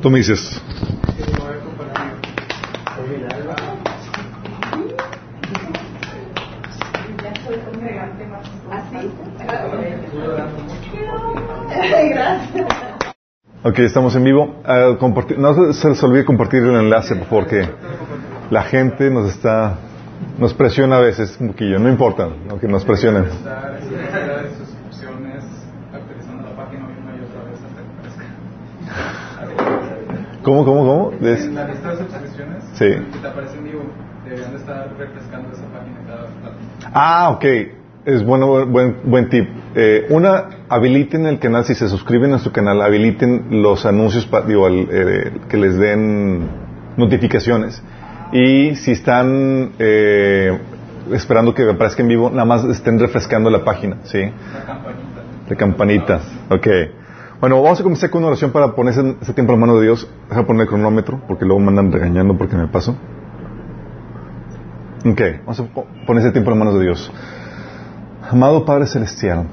Tú me dices. Ok, estamos en vivo. Uh, no se les olvide compartir el enlace porque la gente nos está, nos presiona a veces un poquillo. No importa, aunque nos presionen. ¿Cómo, cómo, cómo? En la lista de suscripciones sí. que te aparece en vivo, deberían de estar refrescando esa página cada rato. Ah, ok. Es bueno, buen, buen tip. Eh, una, habiliten el canal, si se suscriben a su canal, habiliten los anuncios, pa, digo, eh, que les den notificaciones. Y si están eh, esperando que aparezca en vivo, nada más estén refrescando la página, ¿sí? La campanita. La campanita, ok. Bueno, vamos a comenzar con una oración para poner ese, ese tiempo en mano de Dios. Deja poner el cronómetro, porque luego me andan regañando porque me paso. Ok, vamos a poner ese tiempo en manos de Dios. Amado Padre Celestial,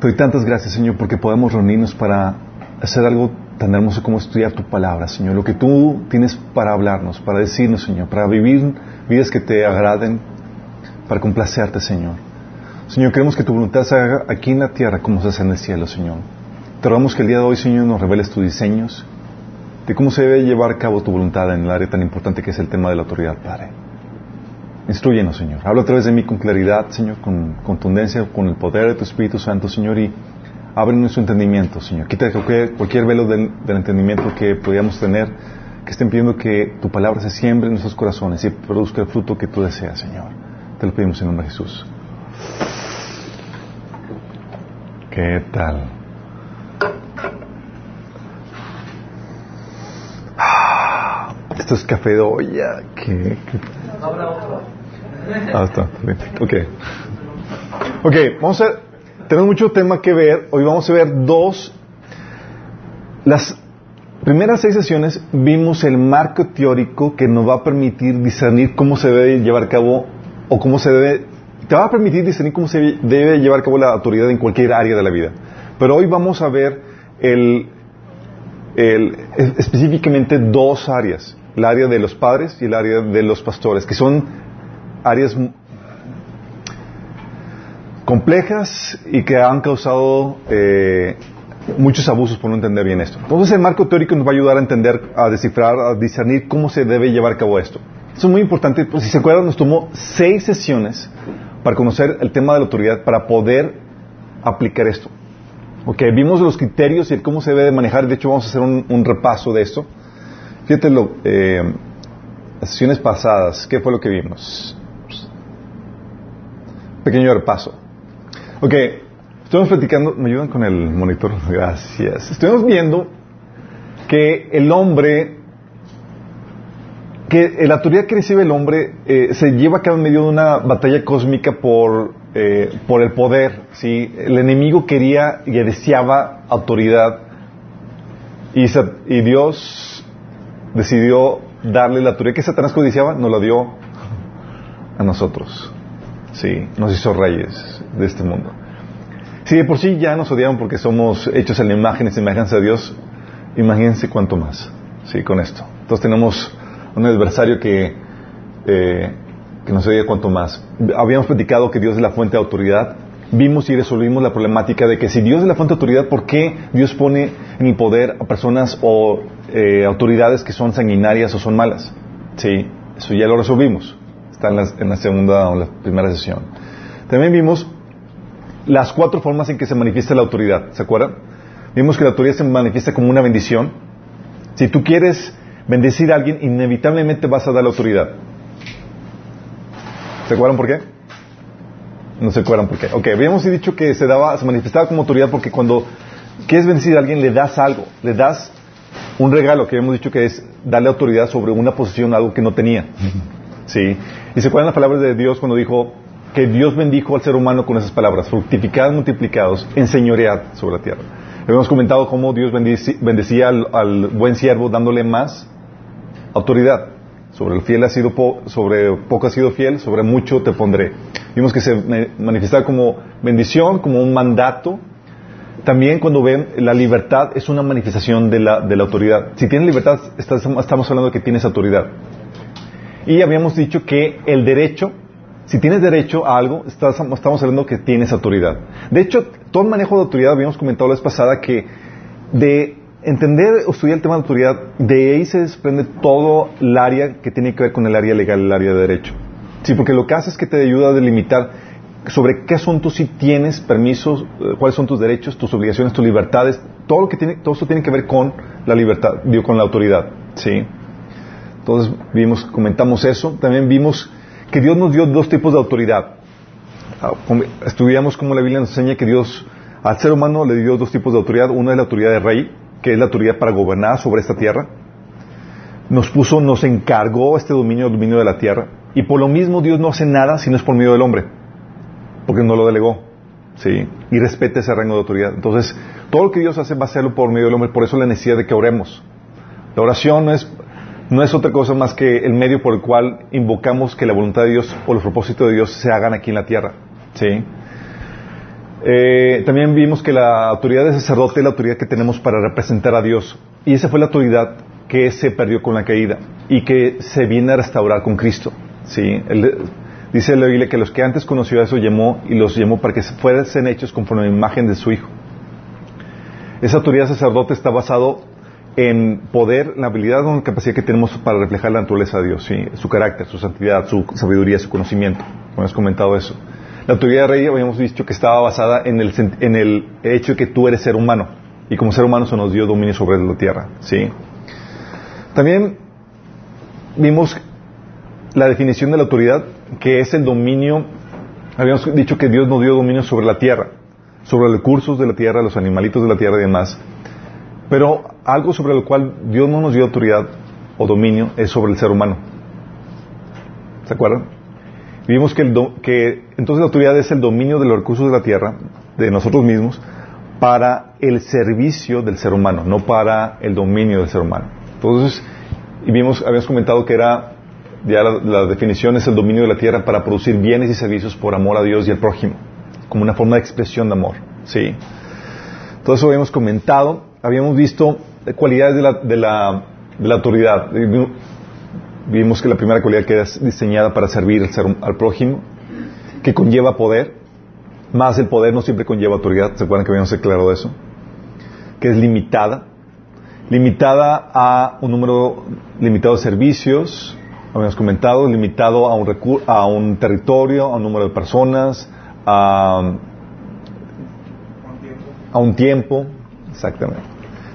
te doy tantas gracias, Señor, porque podemos reunirnos para hacer algo tan hermoso como estudiar tu palabra, Señor. Lo que tú tienes para hablarnos, para decirnos, Señor, para vivir vidas que te agraden, para complacerte, Señor. Señor, queremos que tu voluntad se haga aquí en la tierra como se hace en el cielo, Señor. Te rogamos que el día de hoy, Señor, nos reveles tus diseños de cómo se debe llevar a cabo tu voluntad en el área tan importante que es el tema de la autoridad, Padre. Instruyenos, Señor. Habla a través de mí con claridad, Señor, con contundencia, con el poder de tu Espíritu Santo, Señor, y abre nuestro entendimiento, Señor. Quita cualquier, velo del, del, entendimiento que podamos tener, que esté impidiendo que tu palabra se siembre en nuestros corazones y produzca el fruto que tú deseas, Señor. Te lo pedimos en nombre de Jesús. ¿Qué tal? Esto es café de olla. ¿Qué? Ah, está. Ok. Ok, vamos a. Tenemos mucho tema que ver. Hoy vamos a ver dos. Las primeras seis sesiones vimos el marco teórico que nos va a permitir discernir cómo se debe llevar a cabo o cómo se debe. Te va a permitir discernir cómo se debe llevar a cabo la autoridad en cualquier área de la vida. Pero hoy vamos a ver el, específicamente dos áreas el área de los padres y el área de los pastores, que son áreas complejas y que han causado eh, muchos abusos por no entender bien esto. Entonces el marco teórico nos va a ayudar a entender, a descifrar, a discernir cómo se debe llevar a cabo esto. Eso es muy importante, pues si se acuerdan nos tomó seis sesiones para conocer el tema de la autoridad, para poder aplicar esto. Ok, vimos los criterios y cómo se debe de manejar, de hecho vamos a hacer un, un repaso de esto. Fíjate lo, eh, las sesiones pasadas, ¿qué fue lo que vimos? Pequeño repaso. Ok, estuvimos platicando, ¿me ayudan con el monitor? Gracias. Estuvimos viendo que el hombre, que la autoridad que recibe el hombre eh, se lleva a cabo en medio de una batalla cósmica por, eh, por el poder. ¿sí? El enemigo quería y deseaba autoridad y, Dios decidió darle la autoridad que Satanás codiciaba, nos la dio a nosotros. Sí, nos hizo reyes de este mundo. Si de por sí ya nos odiaban porque somos hechos en la imagen y semejanza de Dios, imagínense cuánto más, sí, con esto. Entonces tenemos un adversario que, eh, que nos odia cuanto más. Habíamos platicado que Dios es la fuente de autoridad. Vimos y resolvimos la problemática de que si Dios es la fuente de autoridad, ¿por qué Dios pone en el poder a personas o eh, autoridades que son sanguinarias o son malas. Sí, eso ya lo resolvimos. Está en la, en la segunda o la primera sesión. También vimos las cuatro formas en que se manifiesta la autoridad. ¿Se acuerdan? Vimos que la autoridad se manifiesta como una bendición. Si tú quieres bendecir a alguien, inevitablemente vas a dar la autoridad. ¿Se acuerdan por qué? No se acuerdan por qué. Ok, habíamos dicho que se daba, se manifestaba como autoridad porque cuando quieres bendecir a alguien, le das algo, le das un regalo que hemos dicho que es darle autoridad sobre una posición, algo que no tenía. ¿Sí? Y se acuerdan las palabras de Dios cuando dijo que Dios bendijo al ser humano con esas palabras, fructificados, multiplicados, enseñoread sobre la tierra. Hemos comentado cómo Dios bendecía al, al, buen siervo dándole más autoridad. Sobre el fiel ha sido po sobre poco ha sido fiel, sobre mucho te pondré. Vimos que se manifestaba como bendición, como un mandato, también cuando ven la libertad es una manifestación de la, de la autoridad. Si tienes libertad, estamos hablando de que tienes autoridad. Y habíamos dicho que el derecho, si tienes derecho a algo, estamos hablando que tienes autoridad. De hecho, todo el manejo de autoridad, habíamos comentado la vez pasada que de entender o estudiar el tema de autoridad, de ahí se desprende todo el área que tiene que ver con el área legal, el área de derecho. Sí, porque lo que hace es que te ayuda a delimitar sobre qué asuntos sí tienes permisos, eh, cuáles son tus derechos, tus obligaciones, tus libertades, todo lo que tiene, todo esto tiene que ver con la libertad, digo, con la autoridad, ¿sí? Entonces vimos, comentamos eso, también vimos que Dios nos dio dos tipos de autoridad. Ah, estudiamos cómo la Biblia nos enseña que Dios al ser humano le dio dos tipos de autoridad, una es la autoridad de rey, que es la autoridad para gobernar sobre esta tierra. Nos puso, nos encargó este dominio, el dominio de la tierra, y por lo mismo Dios no hace nada si no es por medio del hombre porque no lo delegó. ¿sí? Y respete ese rango de autoridad. Entonces, todo lo que Dios hace va a hacerlo por medio del hombre, por eso la necesidad de que oremos. La oración no es, no es otra cosa más que el medio por el cual invocamos que la voluntad de Dios o los propósitos de Dios se hagan aquí en la tierra. ¿sí? Eh, también vimos que la autoridad de sacerdote es la autoridad que tenemos para representar a Dios. Y esa fue la autoridad que se perdió con la caída y que se viene a restaurar con Cristo. ¿sí? Dice la Biblia que los que antes conoció a eso llamó y los llamó para que fuesen hechos conforme a la imagen de su Hijo. Esa autoridad sacerdote está basado en poder, la habilidad o la capacidad que tenemos para reflejar la naturaleza de Dios, ¿sí? su carácter, su santidad, su sabiduría, su conocimiento. Hemos comentado eso. La autoridad de rey habíamos dicho que estaba basada en el, en el hecho de que tú eres ser humano y como ser humano se nos dio dominio sobre la tierra. ¿sí? También vimos la definición de la autoridad, que es el dominio, habíamos dicho que Dios nos dio dominio sobre la tierra, sobre los recursos de la tierra, los animalitos de la tierra y demás. Pero algo sobre lo cual Dios no nos dio autoridad o dominio es sobre el ser humano. ¿Se acuerdan? Vimos que, que entonces la autoridad es el dominio de los recursos de la tierra, de nosotros mismos, para el servicio del ser humano, no para el dominio del ser humano. Entonces, y vimos, habíamos comentado que era ya la, definición es el dominio de la tierra para producir bienes y servicios por amor a Dios y al prójimo, como una forma de expresión de amor. ¿sí? Todo eso habíamos comentado, habíamos visto cualidades de la, de la, de la autoridad. Vimos que la primera cualidad que es diseñada para servir al, prójimo, que conlleva poder, más el poder no siempre conlleva autoridad, ¿se acuerdan que habíamos aclarado eso? Que es limitada, limitada a un número limitado de servicios, habíamos comentado, limitado a un, a un territorio, a un número de personas, a, a un tiempo, exactamente.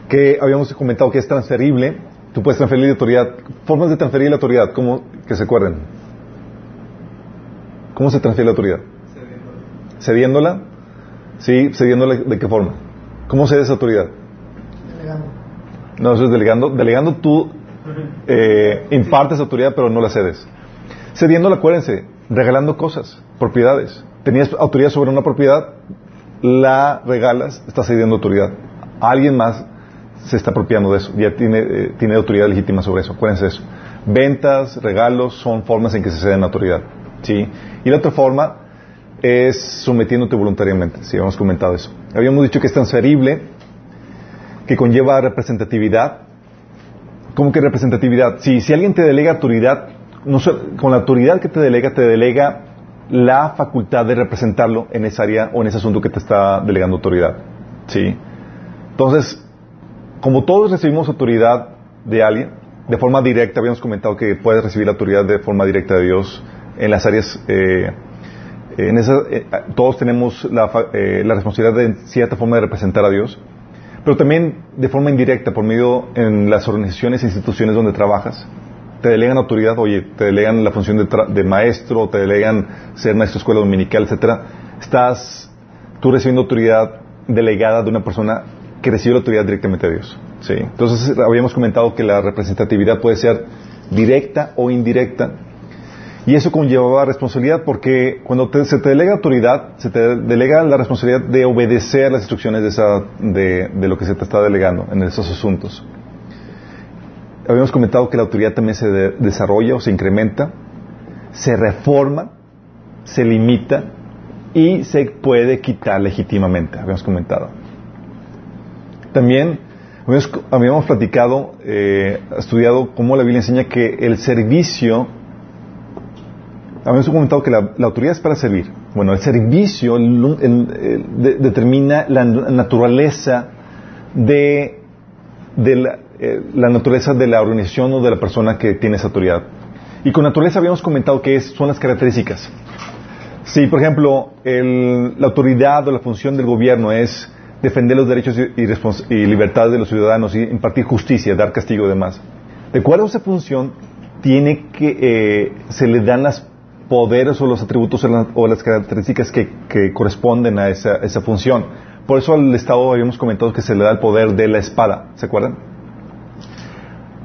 Que habíamos comentado que es transferible, tú puedes transferir la autoridad, formas de transferir la autoridad, ¿cómo que se acuerden? ¿Cómo se transfiere la autoridad? Cediéndola. Sí, cediéndola de qué forma? ¿Cómo cedes autoridad? Delegando. No, eso es delegando. Delegando tú eh, impartes autoridad pero no la cedes. Cediéndola, acuérdense, regalando cosas, propiedades. Tenías autoridad sobre una propiedad, la regalas, estás cediendo autoridad. alguien más se está apropiando de eso, ya tiene, eh, tiene autoridad legítima sobre eso, acuérdense de eso. Ventas, regalos son formas en que se ceden autoridad. ¿sí? Y la otra forma es sometiéndote voluntariamente, si habíamos comentado eso. Habíamos dicho que es transferible, que conlleva representatividad, ¿Cómo que representatividad? Si, si alguien te delega autoridad, no, con la autoridad que te delega, te delega la facultad de representarlo en esa área o en ese asunto que te está delegando autoridad. ¿Sí? Entonces, como todos recibimos autoridad de alguien, de forma directa, habíamos comentado que puedes recibir la autoridad de forma directa de Dios en las áreas, eh, en eh, todos tenemos la, eh, la responsabilidad de, en cierta forma, de representar a Dios pero también de forma indirecta, por medio en las organizaciones e instituciones donde trabajas. Te delegan autoridad, oye, te delegan la función de, maestro, te delegan ser maestro de escuela dominical, etcétera. Estás tú recibiendo autoridad delegada de una persona que recibe la autoridad directamente de Dios. ¿sí? Entonces, habíamos comentado que la representatividad puede ser directa o indirecta y eso conlleva responsabilidad porque cuando se te delega autoridad, se te delega la responsabilidad de obedecer las instrucciones de, esa, de, lo que se te está delegando en esos asuntos. Habíamos comentado que la autoridad también se desarrolla o se incrementa, se reforma, se limita y se puede quitar legítimamente, habíamos comentado. También habíamos, platicado, eh, estudiado cómo la Biblia enseña que el servicio, habíamos comentado que la, autoridad es para servir. Bueno, el servicio determina la naturaleza de, eh, la naturaleza de la organización o de la persona que tiene esa autoridad. Y con naturaleza habíamos comentado que es- son las características. Si, por ejemplo, el- la autoridad o la función del gobierno es defender los derechos y, libertades de los ciudadanos y impartir justicia, dar castigo y demás, de acuerdo a esa función, tiene que, eh, se le dan los poderes o los atributos o la- o las características que, corresponden a esa, función. Por eso al Estado habíamos comentado que se le da el poder de la espada, ¿se acuerdan?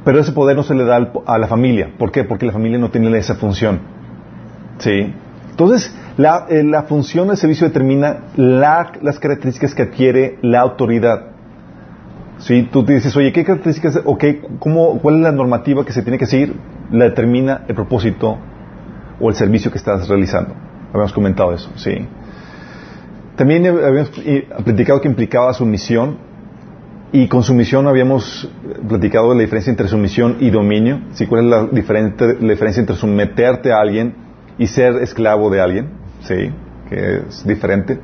Pero ese poder no se le da a la familia. ¿Por qué? Porque la familia no tiene esa función. ¿Sí? Entonces, la, eh, la función del servicio determina la- las características que adquiere la autoridad. ¿Sí? Tú dices, oye, ¿qué características, o qué, cómo, cuál es la normativa que se tiene que seguir? La determina el propósito o el servicio que estás realizando. Habíamos comentado eso, ¿sí? También habíamos eh, platicado que implicaba sumisión y con sumisión habíamos platicado la diferencia entre sumisión y dominio. ¿Sí? ¿Cuál es la diferencia entre someterte a alguien y ser esclavo de alguien? ¿Sí? Que es diferente.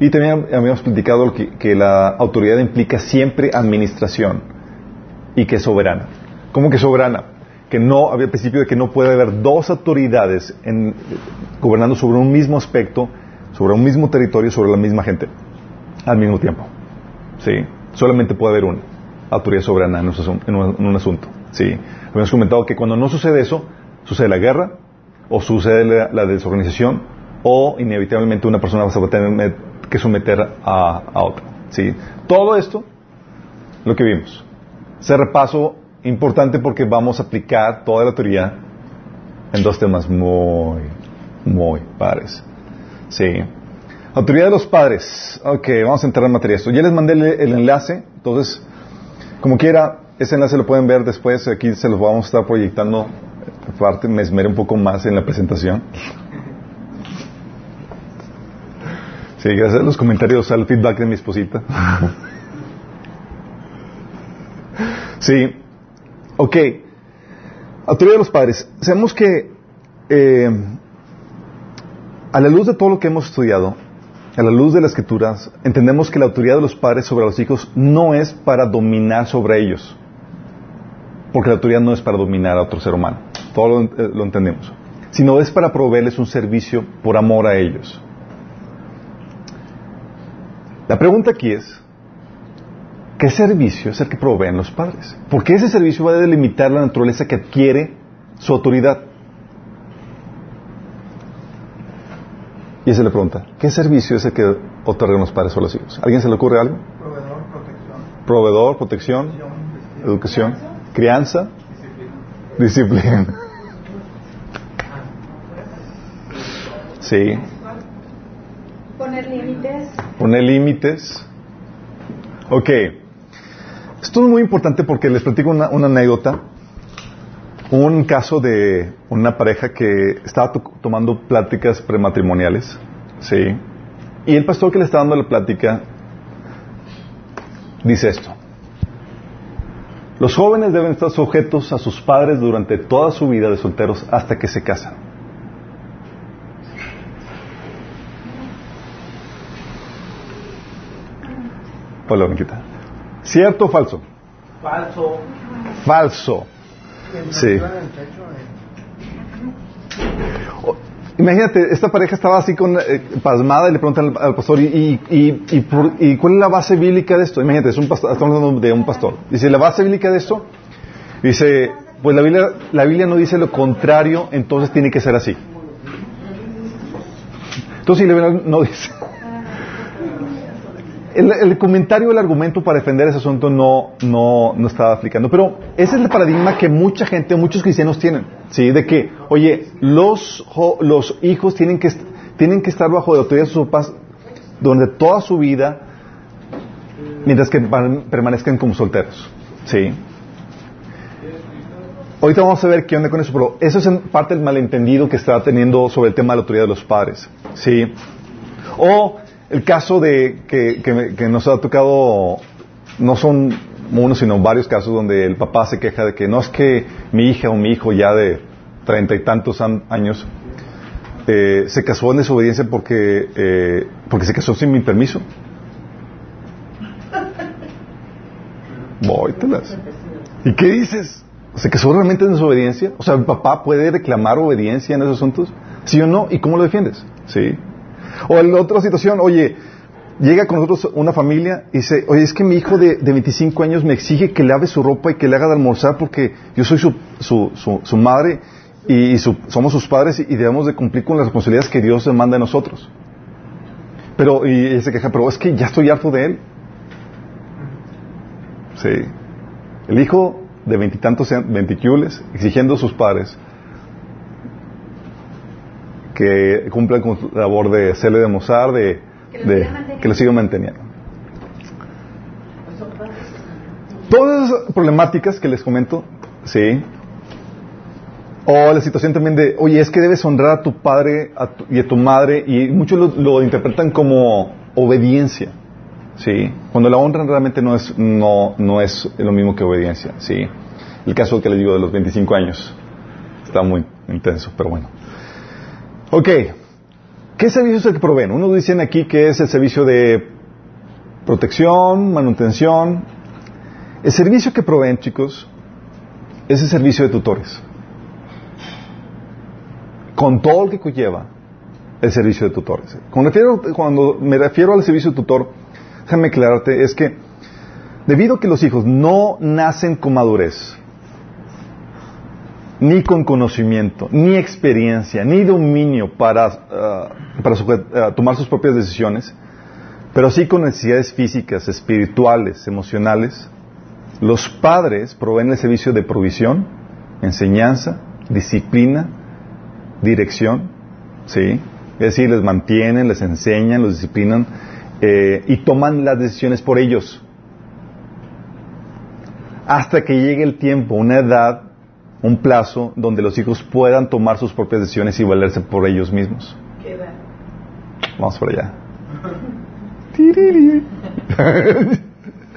Y también habíamos platicado que, la autoridad implica siempre administración y que es soberana. ¿Cómo que soberana? Que no, había el principio de que no puede haber dos autoridades gobernando sobre un mismo aspecto, sobre un mismo territorio, sobre la misma gente, al mismo tiempo. ¿Sí? Solamente puede haber una autoridad soberana en un, asunto. ¿Sí? Habíamos comentado que cuando no sucede eso, sucede la guerra, o sucede la desorganización, o inevitablemente una persona va a tener que someter a, a otra. ¿Sí? Todo esto, lo que vimos. Ese repaso importante porque vamos a aplicar toda la teoría en dos temas muy, muy pares. Sí. Autoridad de los padres. Ok, vamos a entrar en materia de esto. Ya les mandé el, enlace, entonces, como quiera, ese enlace lo pueden ver después. Aquí se los vamos a estar proyectando. Aparte, me esmeré un poco más en la presentación. Sí, gracias a los comentarios, al feedback de mi esposita. Sí. Ok. Autoridad de los padres. Sabemos que eh, a la luz de todo lo que hemos estudiado, a la luz de las escrituras, entendemos que la autoridad de los padres sobre los hijos no es para dominar sobre ellos. Porque la autoridad no es para dominar a otro ser humano. Todo lo, eh, lo entendemos. Sino es para proveerles un servicio por amor a ellos. La pregunta aquí es, ¿qué servicio es el que proveen los padres? Porque ese servicio va a delimitar la naturaleza que adquiere su autoridad. Y esa es la pregunta. ¿Qué servicio es el que otorgan los padres a los hijos? ¿Alguien se le ocurre algo? Proveedor, protección, Proveedor, protección, educación, crianza, disciplina. Sí. Poner límites. Poner límites. Ok. Esto es muy importante porque les platico una, anécdota. Un caso de una pareja que estaba to- tomando pláticas prematrimoniales. Sí. Y el pastor que le está dando la plática dice esto. Los jóvenes deben estar sujetos a sus padres durante toda su vida de solteros hasta que se casan. Blanquita. ¿Cierto o falso? falso, Falso. Sí. Imagínate, esta pareja estaba así con eh, pasmada y le preguntan al, al pastor, ¿y, y, y, y por- y cuál es la base bíblica de esto? Imagínate, es un pastor, estamos hablando de un pastor. Dice, ¿la base bíblica de esto? Dice, pues la Biblia, la Biblia no dice lo contrario, entonces tiene que ser así. Entonces, si la Biblia no dice... El, comentario, el argumento para defender ese asunto no, no, no estaba aplicando. Pero ese es el paradigma que mucha gente, muchos cristianos tienen. ¿Sí? De que, oye, los, los hijos tienen que, tienen que estar bajo la autoridad de sus papás durante toda su vida, mientras que permanezcan como solteros. ¿Sí? Ahorita vamos a ver qué onda con eso, pero eso es en parte el malentendido que está teniendo sobre el tema de la autoridad de los padres. ¿Sí? O el caso de que, que que nos ha tocado no son uno, sino varios casos donde el papá se queja de que no es que mi hija o mi hijo ya de treinta y tantos an- años eh, se casó en desobediencia porque, eh, porque se casó sin mi permiso. Vóytelas. ¿Y qué dices? ¿Se casó realmente en desobediencia? O sea, ¿el papá puede reclamar obediencia en esos asuntos? ¿Sí o no? ¿Y cómo lo defiendes? ¿Sí? O en otra situación, oye, llega con nosotros una familia y dice, oye, es que mi hijo de, de 25 años me exige que lave su ropa y que le haga de almorzar porque yo soy su, su, su, su madre y, su- somos sus padres y, y debemos de cumplir con las responsabilidades que Dios demanda de nosotros. Pero, y se queja, pero es que ya estoy harto de él. Sí. El hijo de veintitantos, veinticules, exigiendo a sus padres que cumplan con su labor de hacerle de mozar, de, Que de- lo sigan manteniendo. Todas esas problemáticas que les comento, sí. O la situación también de, oye, es que debes honrar a tu padre a tu- y a tu madre, y muchos lo, lo interpretan como obediencia, sí. Cuando la honran realmente no es, no, no es lo mismo que obediencia, sí. El caso que les digo de los 25 años está muy intenso, pero bueno. Ok, ¿qué servicio es el que proveen? Unos dicen aquí que es el servicio de protección, manutención. El servicio que proveen, chicos, es el servicio de tutores. Con todo lo que conlleva el servicio de tutores. Cuando, cuando me refiero al servicio de tutor, déjame aclararte, es que debido a que los hijos no nacen con madurez, ni con conocimiento, ni experiencia, ni dominio para, ah, para ah, tomar sus propias decisiones, pero sí con necesidades físicas, espirituales, emocionales, los padres proveen el servicio de provisión, enseñanza, disciplina, dirección, ¿sí? Es decir, les mantienen, les enseñan, los disciplinan eh, y toman las decisiones por ellos. Hasta que llegue el tiempo, una edad, un plazo donde los hijos puedan tomar sus propias decisiones y valerse por ellos mismos. ¿Qué? Vamos por allá. Tiriri.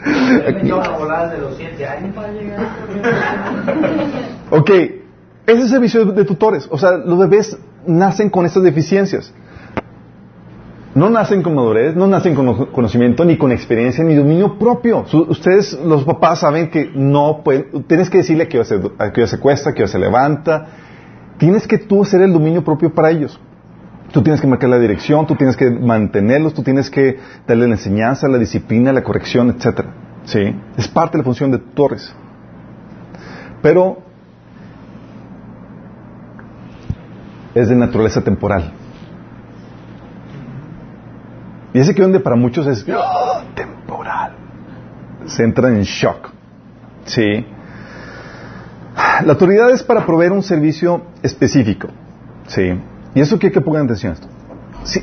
Me echó una volada de los 7 años para llegar. ok, ese es el servicio de, de tutores. O sea, los bebés nacen con estas deficiencias. No nacen con madurez, no nacen con cono- conocimiento, ni con experiencia, ni dominio propio. Ustedes, los papás, saben que no pueden. Tienes que decirle hora se, hora se cuesta, hora se levanta. Tienes que tú hacer el dominio propio para ellos. Tú tienes que marcar la dirección, tú tienes que mantenerlos, tú tienes que darle la enseñanza, la disciplina, la corrección, etcétera. ¿Sí? Es parte de la función de tutores. Pero es de naturaleza temporal. Y ese que donde para muchos es temporal. Se entran en shock. Sí. La autoridad es para proveer un servicio específico. Sí. Y eso hay que pongan atención a esto.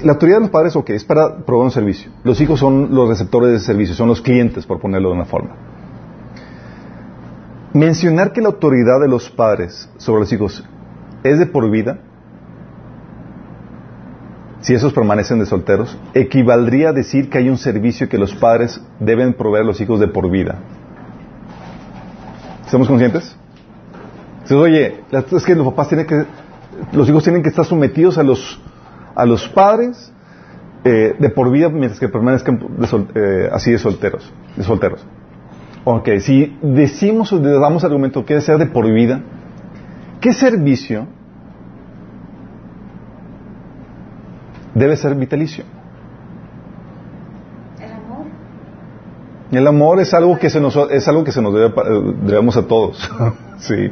La autoridad de los padres, ok, es para proveer un servicio. Los hijos son los receptores de servicio, son los clientes, por ponerlo de una forma. Mencionar que la autoridad de los padres sobre los hijos es de por vida, si esos permanecen de solteros, equivaldría a decir que hay un servicio que los padres deben proveer a los hijos de por vida. ¿Estamos conscientes? Oye, es que los papás tienen que, los hijos tienen que estar sometidos a los, a los padres eh, de por vida mientras que permanezcan de sol- eh, así de solteros, de solteros. Ok, si decimos o damos argumento que debe ser de por vida, ¿qué servicio debe ser vitalicio? El amor. El amor es algo que se nos, es algo que se nos debe, eh, debemos a todos. sí.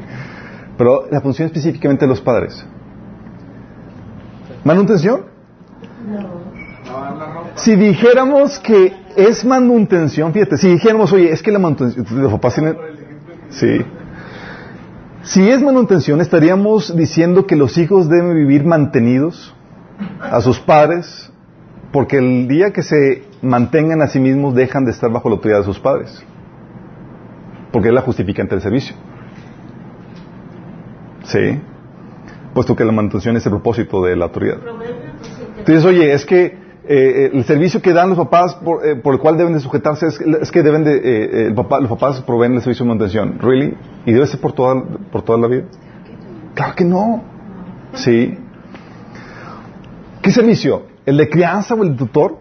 Pero la función específicamente de los padres. ¿Manutención? Ropa. Si dijéramos que es manutención, fíjate, si dijéramos, oye, es que la manutención, los papás tienen, sí. Si es manutención, estaríamos diciendo que los hijos deben vivir mantenidos a sus padres, porque el día que se mantengan a sí mismos dejan de estar bajo la autoridad de sus padres, porque es la justificante del servicio. Sí, puesto que la manutención es el propósito de la autoridad. Entonces, oye, es que eh, el servicio que dan los papás por, eh, por el cual deben de sujetarse es, que deben de, eh, eh, el papá- los papás proveen el servicio de manutención. ¿Really? ¿Y debe ser por toda, por toda la vida? Claro que no. Sí. ¿Qué servicio? ¿El de crianza o el de tutor?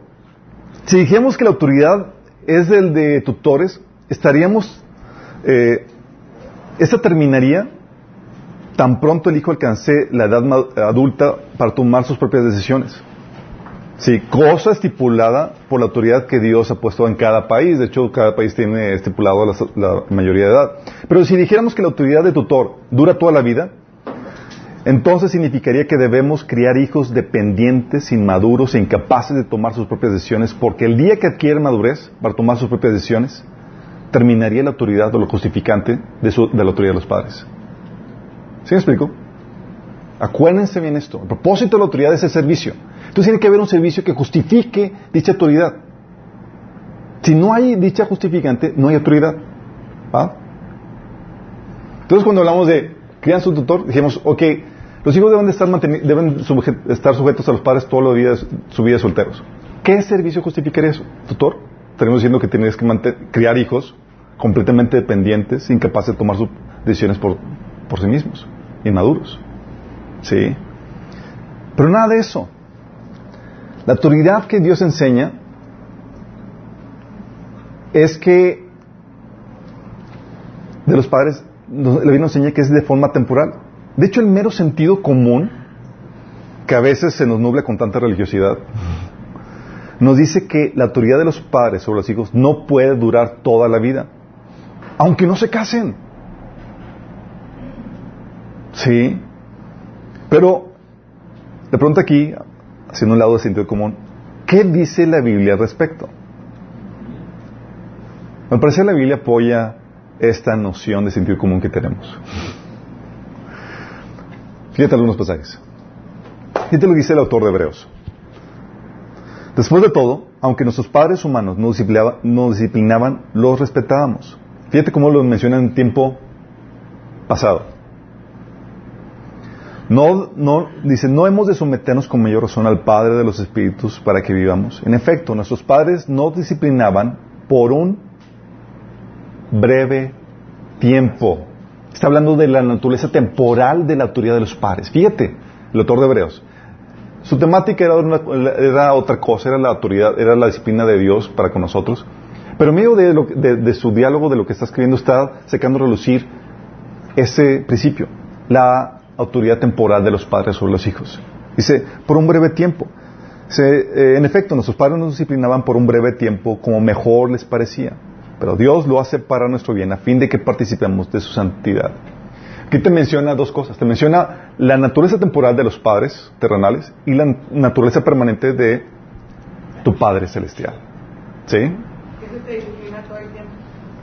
Si dijéramos que la autoridad es del de tutores, estaríamos, eh, esa terminaría tan pronto el hijo alcance la edad adulta para tomar sus propias decisiones. Sí, cosa estipulada por la autoridad que Dios ha puesto en cada país. De hecho, cada país tiene estipulado la, la mayoría de edad. Pero si dijéramos que la autoridad de tutor dura toda la vida, entonces significaría que debemos criar hijos dependientes, inmaduros e incapaces de tomar sus propias decisiones, porque el día que adquieren madurez para tomar sus propias decisiones, terminaría la autoridad o lo justificante de, la autoridad de los padres. ¿Sí me explico? Acuérdense bien esto. El propósito de la autoridad es el servicio. Entonces tiene que haber un servicio que justifique dicha autoridad. Si no hay dicha justificante, no hay autoridad. Entonces cuando hablamos de crianza tutor, dijimos, ok, los hijos deben, de estar, sujetos a los padres toda la vida, su vida solteros. ¿Qué servicio justificaría eso? ¿Tutor? Estaremos diciendo que tienes que criar hijos completamente dependientes, incapaces de tomar sus decisiones por, sí mismos, inmaduros. ¿Sí? Pero nada de eso. La autoridad que Dios enseña es que de los padres, la Biblia enseña que es de forma temporal. De hecho, el mero sentido común, que a veces se nos nubla con tanta religiosidad, nos dice que la autoridad de los padres sobre los hijos no puede durar toda la vida, aunque no se casen. Sí. Pero, de pronto aquí, haciendo un lado de sentido común, ¿qué dice la Biblia al respecto? Me parece que la Biblia apoya esta noción de sentido común que tenemos. Fíjate algunos pasajes. Fíjate lo que dice el autor de Hebreos. Después de todo, aunque nuestros padres humanos nos disciplinaban, nos los respetábamos. Fíjate cómo lo menciona en tiempo pasado. No, no, dice, no hemos de someternos con mayor razón al Padre de los Espíritus para que vivamos. En efecto, nuestros padres nos disciplinaban por un breve tiempo. Está hablando de la naturaleza temporal de la autoridad de los padres. Fíjate, el autor de Hebreos. Su temática era, otra cosa, era la autoridad, era la disciplina de Dios para con nosotros. Pero en medio de, lo- de- su diálogo, de lo que está escribiendo, está sacando a relucir ese principio, la autoridad temporal de los padres sobre los hijos. Dice, por un breve tiempo. Dice, eh, en efecto, nuestros padres nos disciplinaban por un breve tiempo como mejor les parecía. Pero Dios lo hace para nuestro bien, a fin de que participemos de su santidad. Aquí te menciona dos cosas. Te menciona la naturaleza temporal de los padres terrenales y la naturaleza permanente de tu Padre celestial. ¿Sí?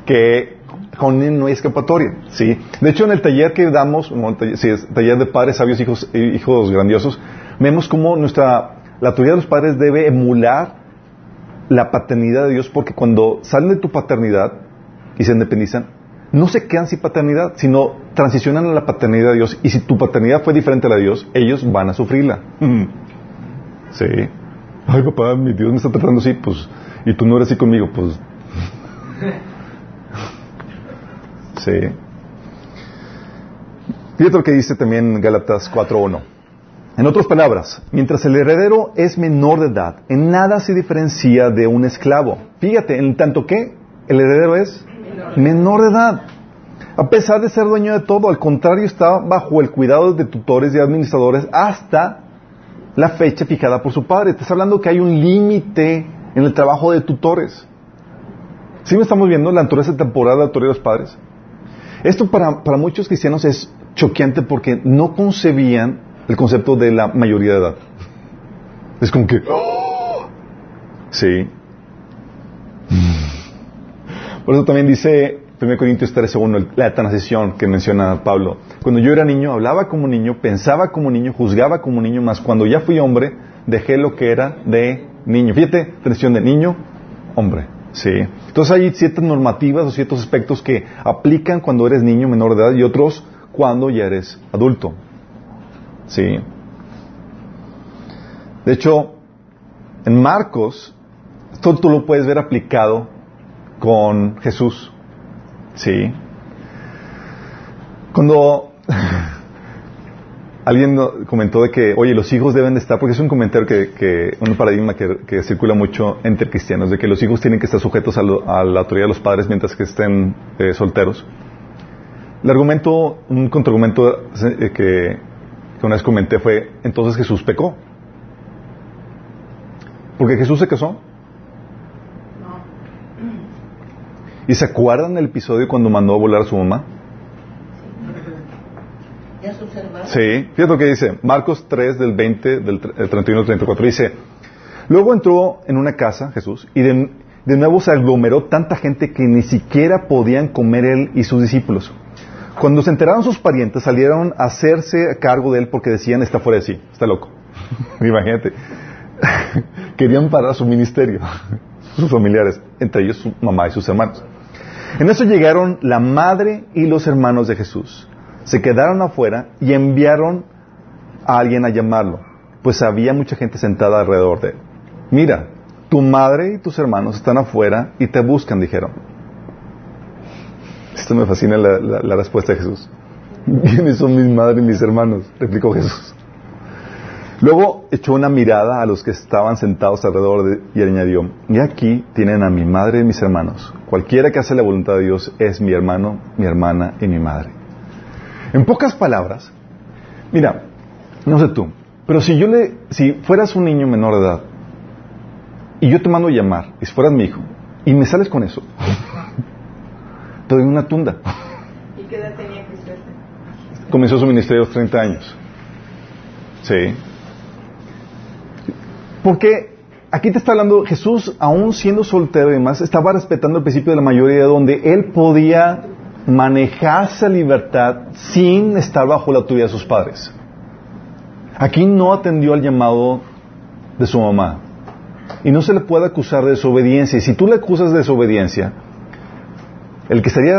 Que con él no hay escapatoria, ¿sí? De hecho, en el taller que damos, bueno, taller, sí, es taller de padres sabios, hijos, hijos grandiosos, vemos cómo nuestra, la autoridad de los padres debe emular la paternidad de Dios, porque cuando salen de tu paternidad y se independizan, no se quedan sin paternidad, sino transicionan a la paternidad de Dios, y si tu paternidad fue diferente a la de Dios, ellos van a sufrirla. Sí. Ay, papá, mi Dios me está tratando así, pues, y tú no eres así conmigo, pues, Sí. Fíjate lo que dice también Gálatas 4.1. En otras palabras, mientras el heredero es menor de edad, en nada se diferencia de un esclavo. Fíjate, en tanto que el heredero es menor de edad. A pesar de ser dueño de todo, al contrario, está bajo el cuidado de tutores y administradores hasta la fecha fijada por su padre. Estás hablando que hay un límite en el trabajo de tutores. ¿Sí me estamos viendo la naturaleza temporal de la autoridad de los padres? Esto para, para muchos cristianos es choqueante porque no concebían el concepto de la mayoría de edad. Es como que... ¡oh! Sí. Por eso también dice 1 Corintios 13.1, la transición que menciona Pablo. Cuando yo era niño, hablaba como niño, pensaba como niño, juzgaba como niño, más cuando ya fui hombre, dejé lo que era de niño. Fíjate, transición de niño, hombre. Sí. Entonces hay ciertas normativas o ciertos aspectos que aplican cuando eres niño menor de edad y otros cuando ya eres adulto. Sí. De hecho, En Marcos, esto tú lo puedes ver aplicado con Jesús. Sí. Cuando alguien comentó de que, oye, los hijos deben de estar, porque es un comentario que, que un paradigma que, que circula mucho entre cristianos, de que los hijos tienen que estar sujetos a la autoridad de los padres mientras que estén eh, solteros. El argumento, un contraargumento eh, que, que una vez comenté fue, entonces Jesús pecó. Porque Jesús se casó. ¿Y se acuerdan del episodio cuando mandó a volar a su mamá? ¿Y a sus hermanos? Sí, fíjate lo que dice, Marcos 3 del 20, del tr- el 31 al 34, dice, luego entró en una casa Jesús y de, de nuevo se aglomeró tanta gente que ni siquiera podían comer él y sus discípulos. Cuando se enteraron sus parientes salieron a hacerse cargo de él porque decían está fuera de sí, está loco. Imagínate. Querían parar su ministerio, sus familiares, entre ellos su mamá y sus hermanos. En eso llegaron la madre y los hermanos de Jesús. Se quedaron afuera y enviaron a alguien a llamarlo, pues había mucha gente sentada alrededor de él. Mira, tu madre y tus hermanos están afuera y te buscan, dijeron. Esto me fascina la, respuesta de Jesús. ¿Quiénes son mis madres y mis hermanos? replicó Jesús. Luego echó una mirada a los que estaban sentados alrededor de, y añadió, y aquí tienen a mi madre y mis hermanos. Cualquiera que hace la voluntad de Dios es mi hermano, mi hermana y mi madre. En pocas palabras, mira, no sé tú, pero si yo le, si fueras un niño menor de edad y yo te mando a llamar, y si fueras mi hijo, y me sales con eso, te doy una tunda. ¿Y qué edad tenía Cristo? Comenzó su ministerio a los 30 años. Sí. Porque aquí te está hablando Jesús, aún siendo soltero y demás, estaba respetando el principio de la mayoría donde él podía manejarse a libertad sin estar bajo la autoridad de sus padres. Aquí no atendió al llamado de su mamá. Y no se le puede acusar de desobediencia. Y si tú le acusas de desobediencia, el que estaría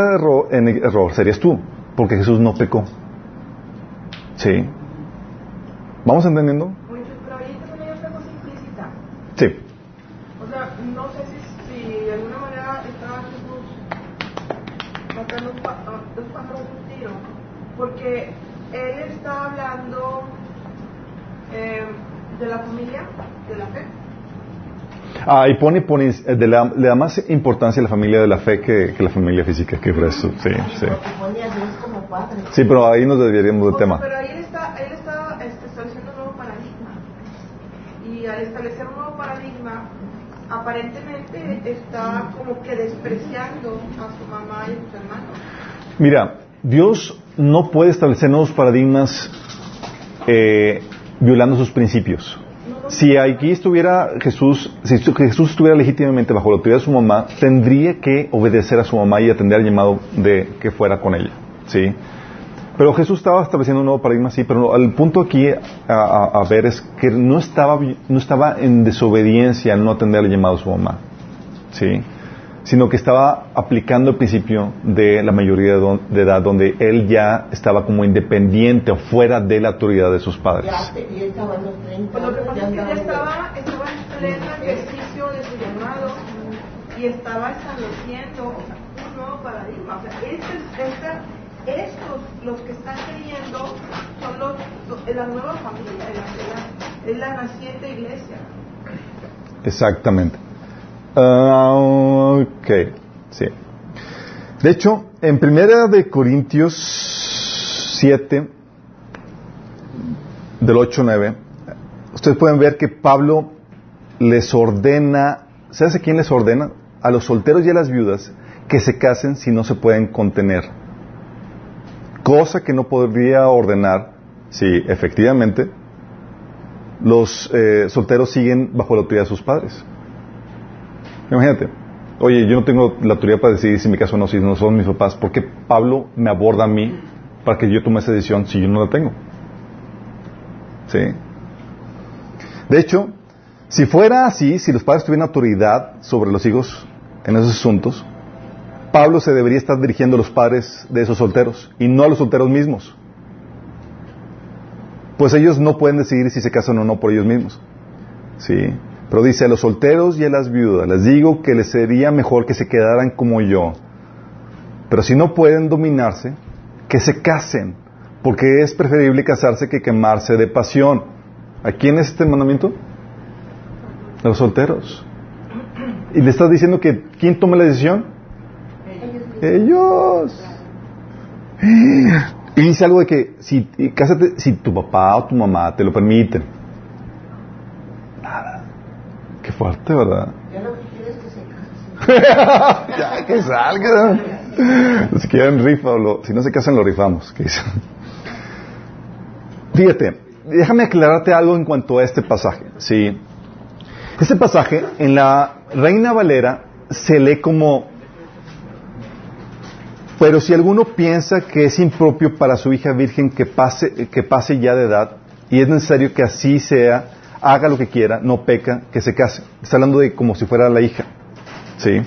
en error serías tú, porque Jesús no pecó. ¿Sí? ¿Vamos entendiendo? Sí. O sea, no sé si, si de alguna manera estaba Jesús matando un pa- a dos pájaros de un tiro, porque él está hablando eh, de la familia, de la fe. Ah, y pone, pone eh, de la- le da más importancia a la familia de la fe que, que la familia física, que eso. Sí, sí. Porque pone a Dios como padre. Sí, pero ahí nos desviaríamos del tema. Pero ahí él está, él está este, estableciendo un nuevo paradigma. Y al establecer un nuevo paradigma, aparentemente está como que despreciando a su mamá y a sus hermanos. Mira, Dios no puede establecer nuevos paradigmas eh, violando sus principios. Si aquí estuviera Jesús, si Jesús estuviera legítimamente bajo la autoridad de su mamá, tendría que obedecer a su mamá y atender al llamado de que fuera con ella, ¿sí? Pero Jesús estaba estableciendo un nuevo paradigma, sí, pero el punto aquí a, a- ver es que no estaba, no estaba en desobediencia al no atender al llamado de su mamá, ¿sí? Sino que estaba aplicando el principio de la mayoría de, don- de edad, donde él ya estaba como independiente o fuera de la autoridad de sus padres. Ya, ya estaba en los 30 Pues lo que pasa es que ya estaba, estaba en pleno ejercicio de su llamado y estaba estableciendo o sea, un nuevo paradigma. O sea, este, esta- estos, los que están creyendo, son los, los- la nueva familia, la- la- es la naciente iglesia. Exactamente. Ah, ok, sí. De hecho, en Primera de Corintios 7, del 8 al 9, ustedes pueden ver que Pablo les ordena, ¿sabes a quién les ordena? A los solteros y a las viudas que se casen si no se pueden contener. Cosa que no podría ordenar si efectivamente los eh, solteros siguen bajo la autoridad de sus padres. Imagínate, oye, yo no tengo la autoridad para decidir si me caso o no, si no son mis papás, ¿por qué Pablo me aborda a mí para que yo tome esa decisión si yo no la tengo? ¿Sí? De hecho, si fuera así, si los padres tuvieran autoridad sobre los hijos en esos asuntos, Pablo se debería estar dirigiendo a los padres de esos solteros y no a los solteros mismos. Pues ellos no pueden decidir si se casan o no por ellos mismos. ¿Sí? Pero dice, a los solteros y a las viudas les digo que les sería mejor que se quedaran como yo. Pero si no pueden dominarse, que se casen, porque es preferible casarse que quemarse de pasión. ¿A quién es este mandamiento? A los solteros. Y le estás diciendo que ¿quién toma la decisión? Ellos. Y dice algo de que si cásate si tu papá o tu mamá te lo permiten. Qué fuerte, ¿verdad? Ya lo que quieres es que se case. ya que salga. Si quieren rifa o lo- si no se casan lo rifamos. ¿Qué? Fíjate, déjame aclararte algo en cuanto a este pasaje. Sí. Este pasaje en la Reina Valera se lee como pero si alguno piensa que es impropio para su hija virgen que pase, que pase ya de edad, y es necesario que así sea, haga lo que quiera, no peca, que se case. Está hablando de como si fuera la hija. ¿Sí?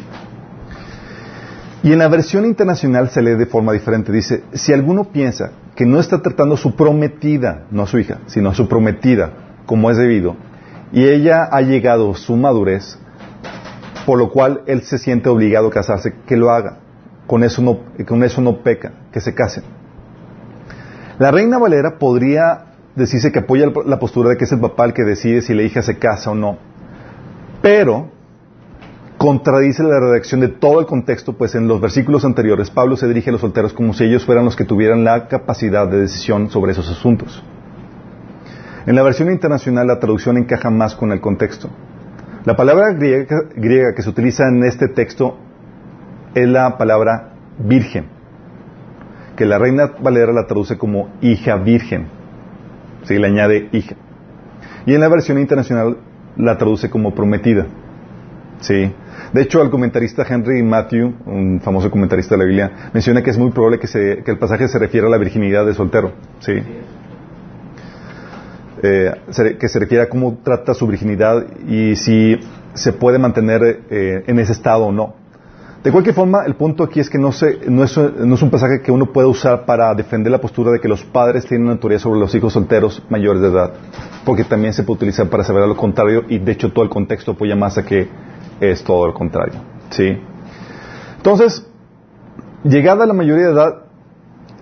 Y en la versión internacional se lee de forma diferente. Dice, si alguno piensa que no está tratando a su prometida, no a su hija, sino a su prometida, como es debido, y ella ha llegado a su madurez, por lo cual él se siente obligado a casarse, que lo haga. Con eso no, con eso no peca, que se casen. La reina Valera podría decirse que apoya la postura de que es el papá el que decide si la hija se casa o no. Pero contradice la redacción de todo el contexto, pues en los versículos anteriores Pablo se dirige a los solteros como si ellos fueran los que tuvieran la capacidad de decisión sobre esos asuntos. En la versión internacional la traducción encaja más con el contexto. La palabra griega que se utiliza en este texto es la palabra virgen, que la reina Valera la traduce como hija virgen, le añade hija. Y en la versión internacional la traduce como prometida. Sí. De hecho, el comentarista Henry Matthew, un famoso comentarista de la Biblia, menciona que es muy probable que, se- el pasaje se refiera a la virginidad de soltero. Sí. Eh, que se refiere a cómo trata su virginidad y si se puede mantener eh, en ese estado o no. De cualquier forma, el punto aquí es que no, no, es, es un pasaje que uno puede usar para defender la postura de que los padres tienen autoridad sobre los hijos solteros mayores de edad, porque también se puede utilizar para saber lo contrario y de hecho todo el contexto apoya más a que es todo lo contrario. ¿sí? Entonces, llegada a la mayoría de edad,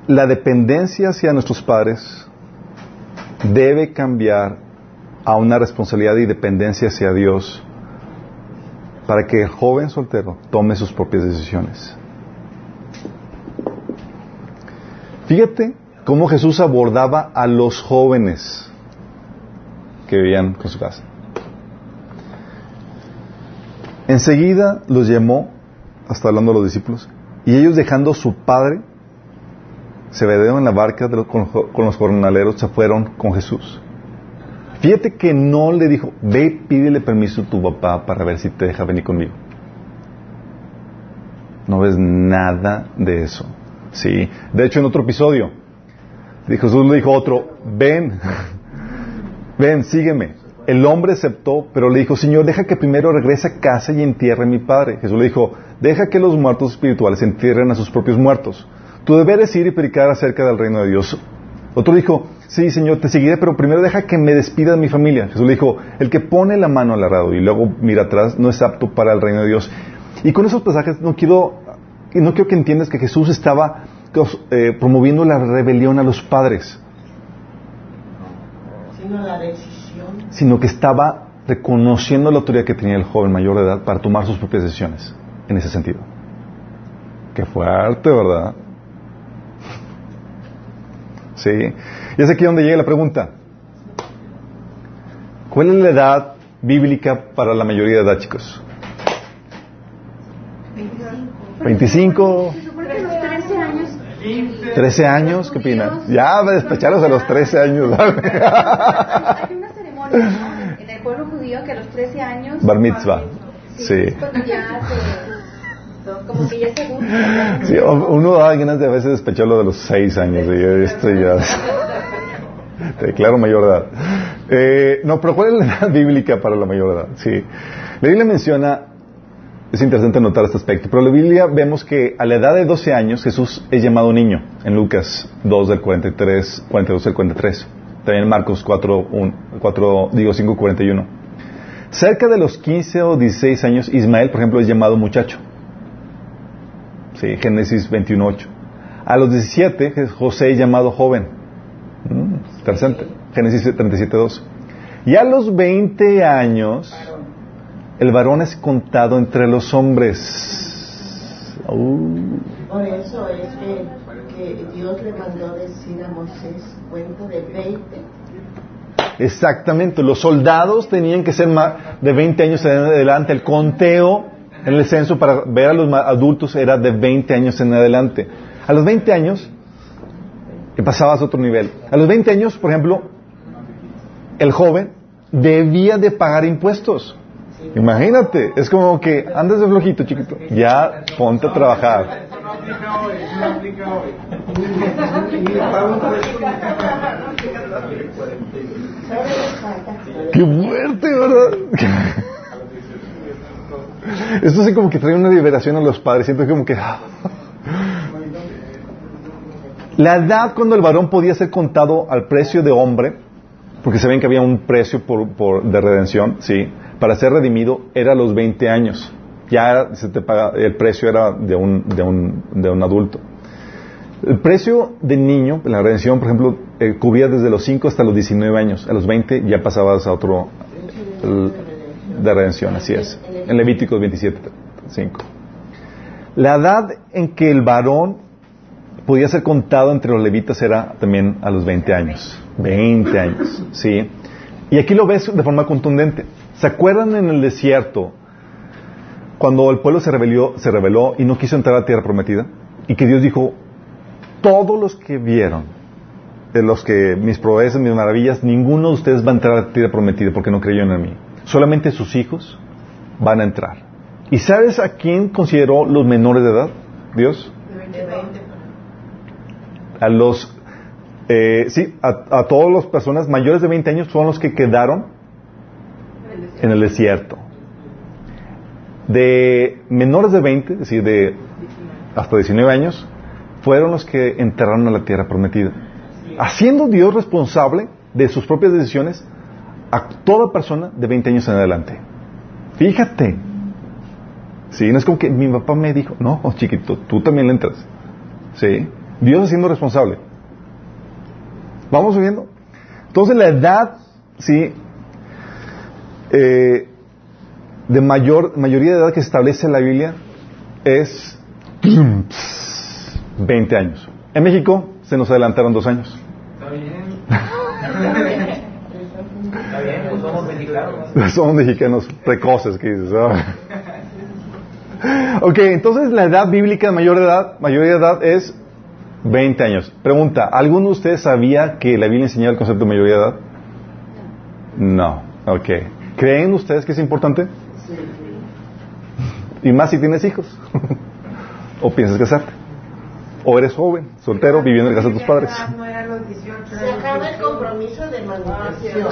la dependencia hacia nuestros padres debe cambiar a una responsabilidad y dependencia hacia Dios para que el joven soltero tome sus propias decisiones. Fíjate cómo Jesús abordaba a los jóvenes que vivían con su casa. Enseguida los llamó, hasta hablando a los discípulos, y ellos dejando a su padre, se vedearon en la barca con, con los jornaleros, se fueron con Jesús. Fíjate que no le dijo, ve, pídele permiso a tu papá para ver si te deja venir conmigo. No ves nada de eso. Sí. De hecho, en otro episodio, Jesús le dijo a otro, ven, ven, sígueme. El hombre aceptó, pero le dijo, Señor, deja que primero regrese a casa y entierre a mi padre. Jesús le dijo, deja que los muertos espirituales entierren a sus propios muertos. Tu deber es ir y predicar acerca del reino de Dios. Otro dijo, sí, Señor, te seguiré, pero primero deja que me despida de mi familia. Jesús le dijo, el que pone la mano al arado y luego mira atrás no es apto para el reino de Dios. Y con esos pasajes no quiero, no quiero que entiendas que Jesús estaba eh, promoviendo la rebelión a los padres, Sino la decisión. sino que estaba reconociendo la autoridad que tenía el joven mayor de edad para tomar sus propias decisiones en ese sentido. Qué fuerte, ¿verdad? Sí. Y es aquí donde llega la pregunta. ¿Cuál es la edad bíblica para la mayoría de edad, chicos? 25, Se supone que a los 13 años. 13 años, ¿qué opinan? Ya, despecharos a los 13 años. Hay una ceremonia en el pueblo judío que a los 13 años. Bar mitzvah. Sí. Como que ya. Sí, uno da ganas de a veces despecharlo de los 6 años. Y esto ya. Te declaro mayor edad. Eh, no, pero ¿cuál es la edad bíblica para la mayor edad? Sí. La Biblia menciona, es interesante notar este aspecto, pero la Biblia vemos que a la edad de 12 años Jesús es llamado niño, en Lucas 2 del 43, 42 del 43. También en Marcos 4, 1, 4 digo 5, 41. Cerca de los 15 o 16 años, Ismael, por ejemplo, es llamado muchacho. Sí, Génesis 21.8. A los 17, José es llamado joven. Mm, interesante. Génesis 37.2. Y a los 20 años, el varón es contado entre los hombres. Uh. Por eso es que, que Dios le mandó decir a Moisés, cuento de 20. Exactamente, los soldados tenían que ser más de 20 años en adelante. El conteo en el censo para ver a los adultos era de 20 años en adelante. A los 20 años, que pasabas a otro nivel. A los 20 años, por ejemplo, el joven debía de pagar impuestos. Imagínate, es como que andas de flojito, chiquito. Ya ponte a trabajar. Qué fuerte, ¿verdad? Esto sí como que trae una liberación a los padres. Siento como que... La edad cuando el varón podía ser contado al precio de hombre, porque se ven que había un precio por, de redención, sí, para ser redimido era a los 20 años. Ya se te paga, el precio era de un, de un, de un adulto. El precio de niño, la redención, por ejemplo, eh, cubría desde los 5 hasta los 19 años. A los 20 ya pasabas a otro de redención, así es. En Levíticos 27, 5. La edad en que el varón podía ser contado entre los levitas era también a los 20 años. 20 años, sí. Y aquí lo ves de forma contundente. ¿Se acuerdan en el desierto cuando el pueblo se rebelió, se rebeló y no quiso entrar a la tierra prometida? Y que Dios dijo, todos los que vieron, de los que mis proezas, mis maravillas, ninguno de ustedes va a entrar a la tierra prometida porque no creyeron en mí. Solamente sus hijos van a entrar. ¿Y sabes a quién consideró los menores de edad? Dios. A los, eh, sí, a, a todas las personas mayores de 20 años son los que quedaron en el desierto. De menores de 20, es decir, de hasta 19 años, fueron los que entraron a la tierra prometida. Haciendo Dios responsable de sus propias decisiones a toda persona de 20 años en adelante. Fíjate. Sí, no es como que mi papá me dijo, no, chiquito, tú también le entras. Sí, Dios haciendo responsable. Vamos subiendo. Entonces la edad, sí, eh, de mayor, mayoría de edad que se establece en la Biblia es 20 años. En México se nos adelantaron dos años. Está bien. Somos mexicanos. Precoces, que dices. ah. Ok, entonces la edad bíblica de mayor edad, mayoría de edad es 20 años. Pregunta, ¿alguno de ustedes sabía que la Biblia enseñaba el concepto de mayoría de edad? No. Ok. ¿Creen ustedes que es importante? Y más si tienes hijos. o piensas casarte. O eres joven, soltero, viviendo en casa de tus padres. No eran los 18 Se acaba el compromiso de manutención.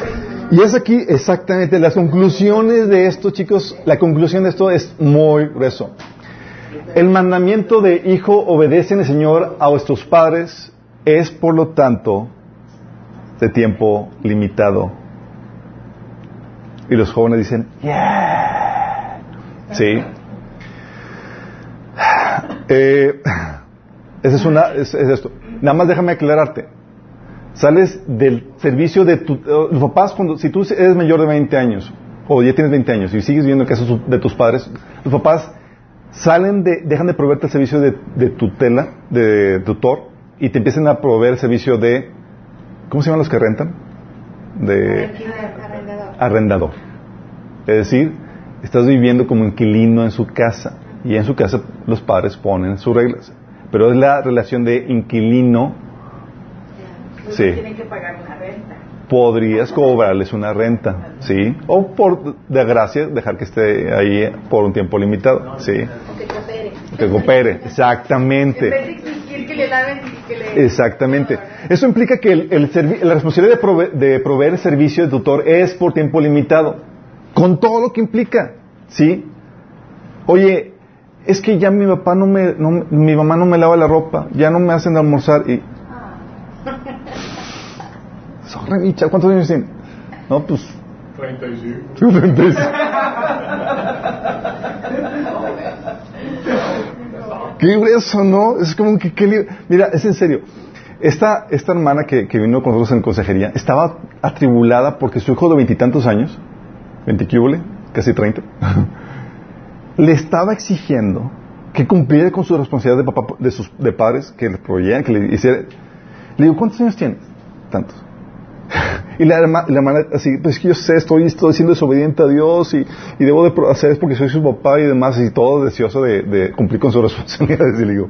Y es aquí exactamente las conclusiones de esto, chicos. La conclusión de esto es muy grueso. El mandamiento de hijo obedece en el Señor a vuestros padres es, por lo tanto, de tiempo limitado. Y los jóvenes dicen, yeah. Sí. Eh, esa es una, es, es esto. Nada más déjame aclararte. Sales del servicio de tu, eh, los papás cuando, si tú eres mayor de 20 años, o ya tienes 20 años y sigues viviendo en casa de tus padres, los papás salen de, dejan de proveerte el servicio de, de tutela, de tutor, y te empiezan a proveer el servicio de, ¿cómo se llaman los que rentan? De Arrendador. arrendador. Es decir, estás viviendo como inquilino en su casa, y en su casa los padres ponen sus reglas. Pero es la relación de inquilino Sí. Tienen que pagar una renta. podrías cobrarles una renta, ¿sí? O por desgracia dejar que esté ahí por un tiempo limitado, ¿sí? O que coopere. Que coopere, En vez exactamente, de exigir que le laven y que le... exactamente. Eso implica que el, el servi- la responsabilidad de, prove- de proveer servicio de tutor es por tiempo limitado, con todo lo que implica, ¿sí? Oye, es que ya mi papá no me, no me- mi mamá no me lava la ropa, ya no me hacen almorzar y ¿cuántos años tiene? No, pues 35. Qué grueso, ¿no? Es como que, qué li- mira, es en serio. Esta, esta hermana que, que vino con nosotros en consejería estaba atribulada porque su hijo de veintitantos años, veintiquíbole, casi treinta, le estaba exigiendo que cumpliera con su responsabilidad de papá, de sus de padres, que le proveían, que le hiciera. Le digo, ¿cuántos años tienes? Tantos. Y la, herma- la hermana así, pues que yo sé, estoy, estoy siendo desobediente a Dios y, y debo de hacer es porque soy su papá y demás, y todo deseoso de, cumplir con sus responsabilidades. Y le digo,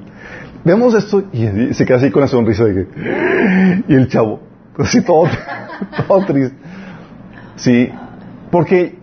vemos esto, y, se queda así con la sonrisa de que, y el chavo, así todo, todo triste. Sí, porque,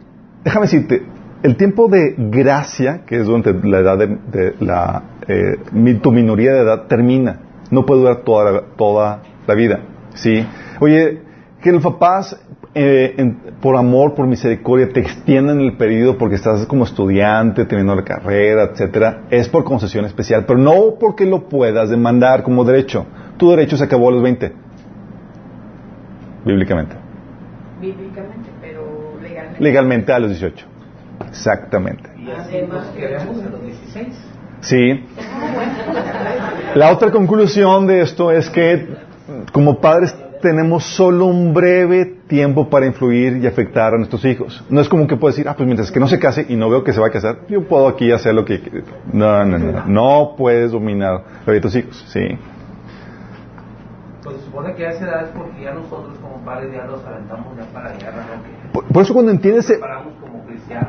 déjame decirte, el tiempo de gracia, que es durante la edad de, de la, eh, tu minoría de edad, termina. No puede durar toda toda la vida. ¿Sí? Oye, que los papás, eh, en- por amor, por misericordia, te extiendan el periodo porque estás como estudiante, teniendo la carrera, etcétera, es por concesión especial, pero no porque lo puedas demandar como derecho. Tu derecho se acabó a los 20, bíblicamente. Bíblicamente, pero legalmente. Legalmente a los 18. Exactamente. Y así nos quedamos a los 16. Sí. La otra conclusión de esto es que como padres tenemos solo un breve tiempo para influir y afectar a nuestros hijos. No es como que puedes decir, ah, pues mientras que no se case y no veo que se va a casar, yo puedo aquí hacer lo que... No, no, no. No puedes dominar la vida de tus hijos. Sí. Pues se supone que a esa edad es porque ya nosotros como padres ya los aventamos ya para guerra, ¿no? Por, por eso cuando entiendes... como.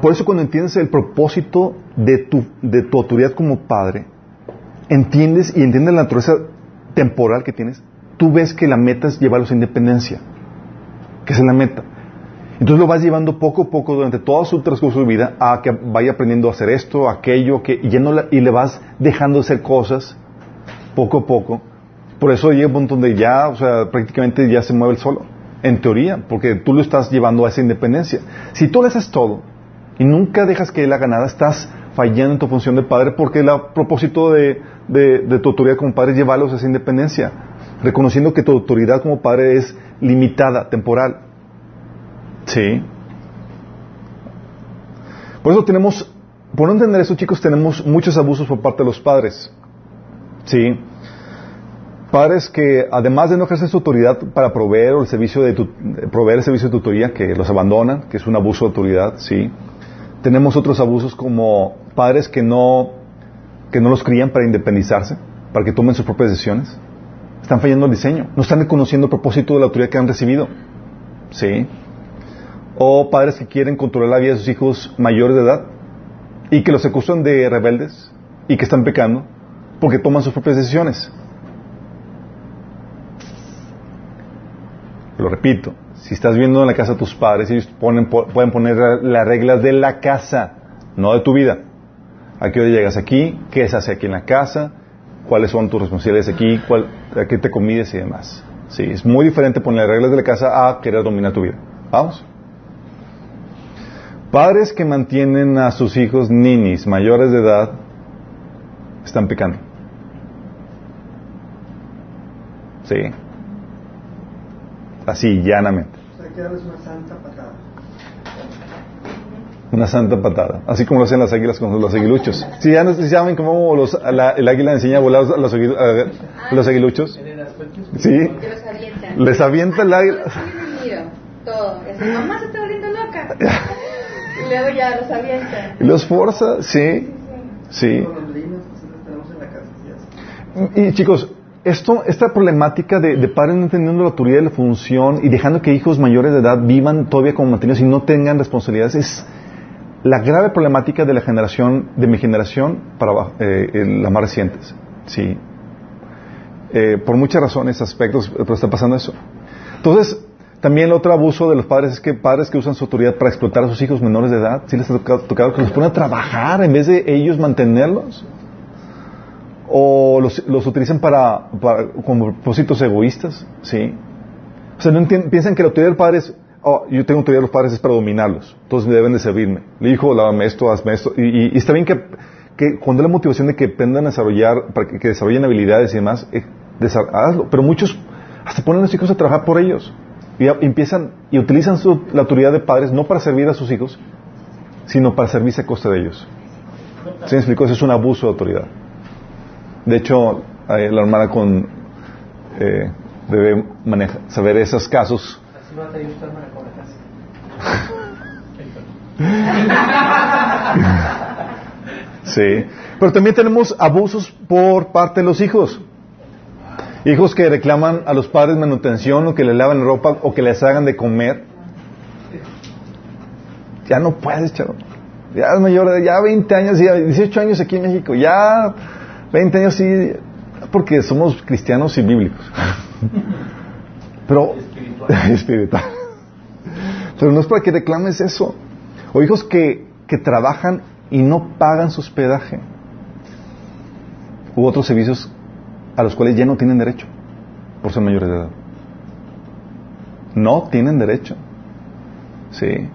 Por eso cuando entiendes el propósito de tu, de tu autoridad como padre, entiendes y entiendes la naturaleza temporal que tienes, tú ves que la meta es llevarlos a independencia, que esa es la meta. Entonces lo vas llevando poco a poco durante todo su transcurso de vida a que vaya aprendiendo a hacer esto, aquello, que, y, y le vas dejando hacer cosas poco a poco. Por eso llega un punto donde ya, o sea, prácticamente ya se mueve el solo, en teoría, porque tú lo estás llevando a esa independencia. Si tú le haces todo y nunca dejas que él haga nada, estás fallando en tu función de padre porque el propósito de, de- de tu autoridad como padre es llevarlos a esa independencia, reconociendo que tu autoridad como padre es limitada, temporal. Sí. Por eso tenemos, por no entender eso, chicos, tenemos muchos abusos por parte de los padres. Sí. Padres que, además de no ejercer su autoridad para proveer el servicio de tu- proveer el servicio de tutoría, que los abandonan, que es un abuso de autoridad, sí. Tenemos otros abusos como padres que no, que no los crían para independizarse, para que tomen sus propias decisiones. Están fallando el diseño, no están reconociendo el propósito de la autoridad que han recibido. Sí. O padres que quieren controlar la vida de sus hijos mayores de edad y que los acusan de rebeldes y que están pecando porque toman sus propias decisiones. Lo repito, si estás viendo en la casa de tus padres, ellos ponen, po- pueden poner las reglas de la casa, no de tu vida. ¿A qué hora llegas aquí? ¿Qué se hace aquí en la casa? ¿Cuáles son tus responsabilidades aquí? ¿Cuál, ¿A qué te comides y demás? Sí, es muy diferente poner reglas de la casa a querer dominar tu vida. ¿Vamos? Padres que mantienen a sus hijos ninis mayores de edad están pecando. Sí. Así, llanamente. O sea, que darles una santa patada. Una santa patada. Así como lo hacen las águilas con los aguiluchos. Si ya no saben cómo los- la- el águila enseña a volar a los, a los aguiluchos. Sí. Les avienta el águila. Muy unido, Todo. Mamá se está volviendo loca. Y luego ya los avientan. Y los forza, sí. Sí. Y chicos, esto, esta problemática de, de padres no entendiendo la autoridad y la función y dejando que hijos mayores de edad vivan todavía como mantenidos y no tengan responsabilidades es la grave problemática de la generación, de mi generación para eh, las más recientes. Sí. Eh, por muchas razones, aspectos, pero está pasando eso. Entonces, también el otro abuso de los padres es que padres que usan su autoridad para explotar a sus hijos menores de edad, sí les ha tocado, tocado que los ponen a trabajar en vez de ellos mantenerlos o los, utilizan para, para- como propósitos egoístas, ¿sí? O sea, no piensan que la autoridad del padre es, oh, yo tengo autoridad de los padres es para dominarlos, todos deben de servirme. Le dijo, lávame esto, hazme esto. Y, y- está bien que, que cuando la motivación de que aprendan a desarrollar, para que, desarrollen habilidades y demás, eh, hazlo. Pero muchos hasta ponen a los hijos a trabajar por ellos. Y empiezan y utilizan su- la autoridad de padres no para servir a sus hijos, sino para servirse a costa de ellos. ¿Sí me explico? Eso es un abuso de autoridad. De hecho, la hermana con eh, debe saber esos casos. Sí. Pero también tenemos abusos por parte de los hijos. Hijos que reclaman a los padres manutención o que le lavan la ropa o que les hagan de comer. Ya no puedes, chavo. Ya es mayor, ya 20 años, ya 18 años aquí en México. Ya 20 años sí, porque somos cristianos y bíblicos. Pero Espiritual. Pero no es para que reclames eso. O hijos que, que trabajan y no pagan su hospedaje. U otros servicios a los cuales ya no tienen derecho por ser mayores de edad. No tienen derecho. Sí.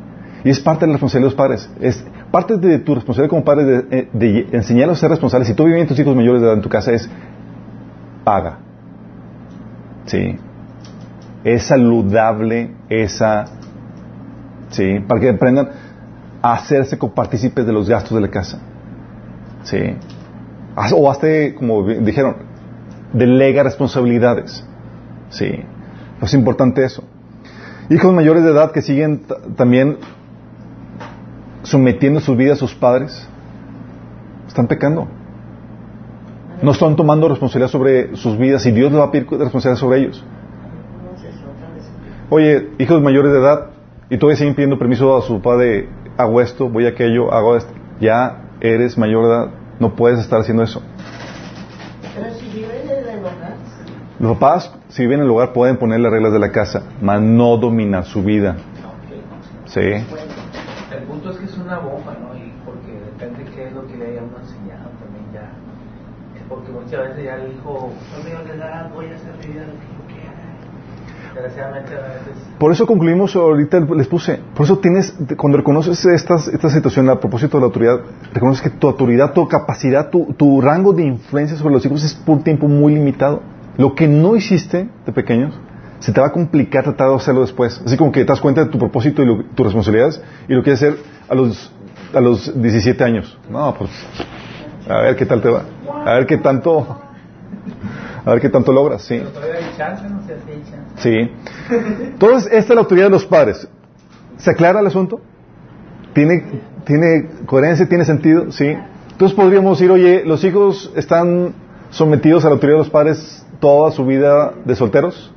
Y es parte de la responsabilidad de los padres. Es parte de tu responsabilidad como padre de, eh, de enseñarlos a ser responsables. Si tú vives tus hijos mayores de edad en tu casa es paga. Sí. Es saludable esa ¿sí? Para que aprendan a hacerse copartícipes de los gastos de la casa. ¿Sí? O hazte, como dijeron, delega responsabilidades. ¿Sí? Es importante eso. Hijos mayores de edad que siguen también sometiendo su vida a sus padres, están pecando. No están tomando responsabilidad sobre sus vidas y Dios les va a pedir responsabilidad sobre ellos. Oye, hijos mayores de edad, y todavía siguen pidiendo permiso a su padre, hago esto, voy a aquello, hago esto. Ya eres mayor de edad, no puedes estar haciendo eso. Pero si viven en el hogar, Los papás, si viven en el lugar, pueden poner las reglas de la casa, mas no dominar su vida. ¿Sí? El punto es que es una bomba, ¿no? Y porque depende qué es lo que le haya uno enseñado también ya. Porque muchas veces ya el hijo, no me de edad, voy a hacer mi vida lo que yo quiera. Desgraciadamente a veces Por eso concluimos, ahorita les puse, por eso tienes, cuando reconoces estas, esta situación a propósito de la autoridad, reconoces que tu autoridad, tu capacidad, tu, tu rango de influencia sobre los hijos es por tiempo muy limitado. Lo que no hiciste de pequeños, se te va a complicar tratar de hacerlo después. Así como que te das cuenta de tu propósito y lo- tus responsabilidades y lo quieres hacer a los, a los 17 años. No, pues, a ver qué tal te va. A ver qué tanto, a ver qué tanto logras, sí. pero todavía hay chance, no sé si hay chance. Sí. Entonces, esta es la autoridad de los padres. ¿Se aclara el asunto? ¿Tiene, tiene coherencia? ¿Tiene sentido? Sí. Entonces podríamos decir, oye, ¿los hijos están sometidos a la autoridad de los padres toda su vida de solteros?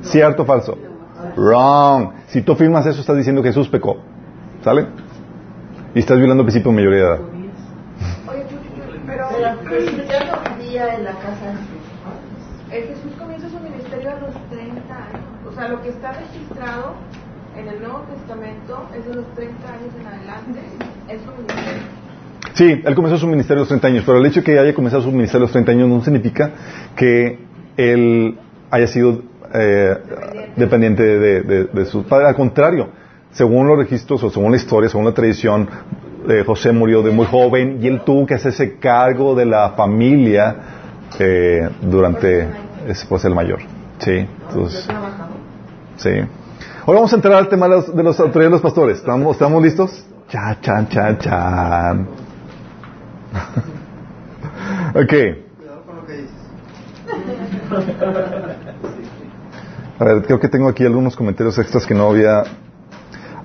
¿Cierto o falso? Wrong. Si tú afirmas eso, estás diciendo que Jesús pecó. ¿Sale? Y estás violando el principio de mayoría de edad. Oye, pero pero ya no vivía en la casa de sus padres. eh, Jesús comienza su ministerio a los 30 años. O sea, lo que está registrado en el Nuevo Testamento es de los 30 años en adelante, es su ministerio. Sí, él comenzó su ministerio a los 30 años, pero el hecho de que haya comenzado su ministerio a los 30 años no significa que él haya sido eh, dependiente de, de, de sus padres. Al contrario, según los registros o según la historia, según la tradición, eh, José murió de muy joven y él tuvo que hacerse cargo de la familia eh, durante ese por ser el mayor. Sí, entonces, sí. Ahora vamos a entrar al tema de los, de los autoridades de los pastores. ¿Estamos, ¿Estamos listos? Cha, chan, chan, chan. ok. A ver, creo que tengo aquí algunos comentarios extras que no había.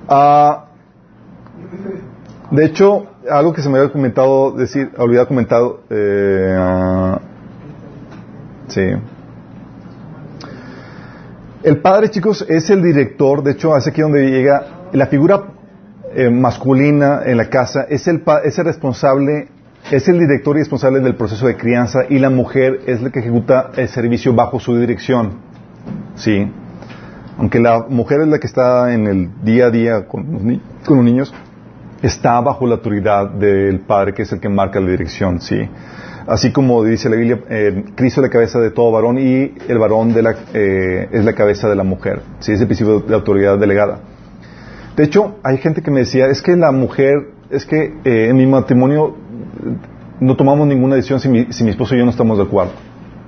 Ah, de hecho, algo que se me había comentado decir, había comentado. Eh, sí. El padre, chicos, es el director. De hecho, es aquí donde llega la figura eh, masculina en la casa. Es el, es el responsable, es el director y responsable del proceso de crianza y la mujer es la que ejecuta el servicio bajo su dirección. Sí. Aunque la mujer es la que está en el día a día con los, ni- con los niños, está bajo la autoridad del padre, que es el que marca la dirección, sí. Así como dice la Biblia, eh, Cristo es la cabeza de todo varón y el varón eh, es la cabeza de la mujer. Sí, es el principio de autoridad delegada. De hecho, hay gente que me decía, es que la mujer, es que eh, en mi matrimonio no tomamos ninguna decisión si mi, esposo y yo no estamos de acuerdo.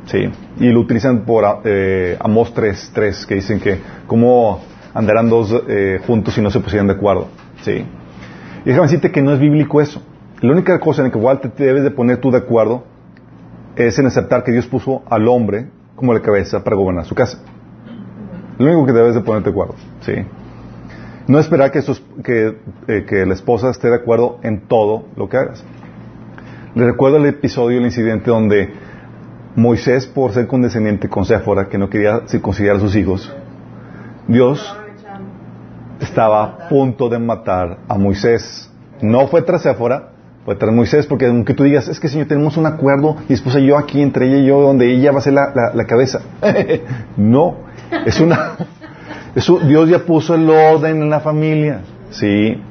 Sí, y lo utilizan por eh, Amos 3, 3, que dicen que cómo andarán dos juntos si no se pusieran de acuerdo. Sí. Y déjame decirte que no es bíblico eso. La única cosa en la que igual te debes de poner tú de acuerdo es en aceptar que Dios puso al hombre como la cabeza para gobernar su casa. Lo único que debes de ponerte de acuerdo. Sí. No esperar que, que, eh, que la esposa esté de acuerdo en todo lo que hagas. Le recuerdo el episodio, el incidente donde Moisés, por ser condescendiente con Séfora, que no quería circuncidar a sus hijos, Dios estaba a punto de matar a Moisés. No fue tras Séfora, fue tras Moisés, porque aunque tú digas, es que Señor, tenemos un acuerdo, y después yo aquí, entre ella y yo, donde ella va a ser la, la- la cabeza. no, es una... Eso, Dios ya puso el orden en la familia, ¿sí?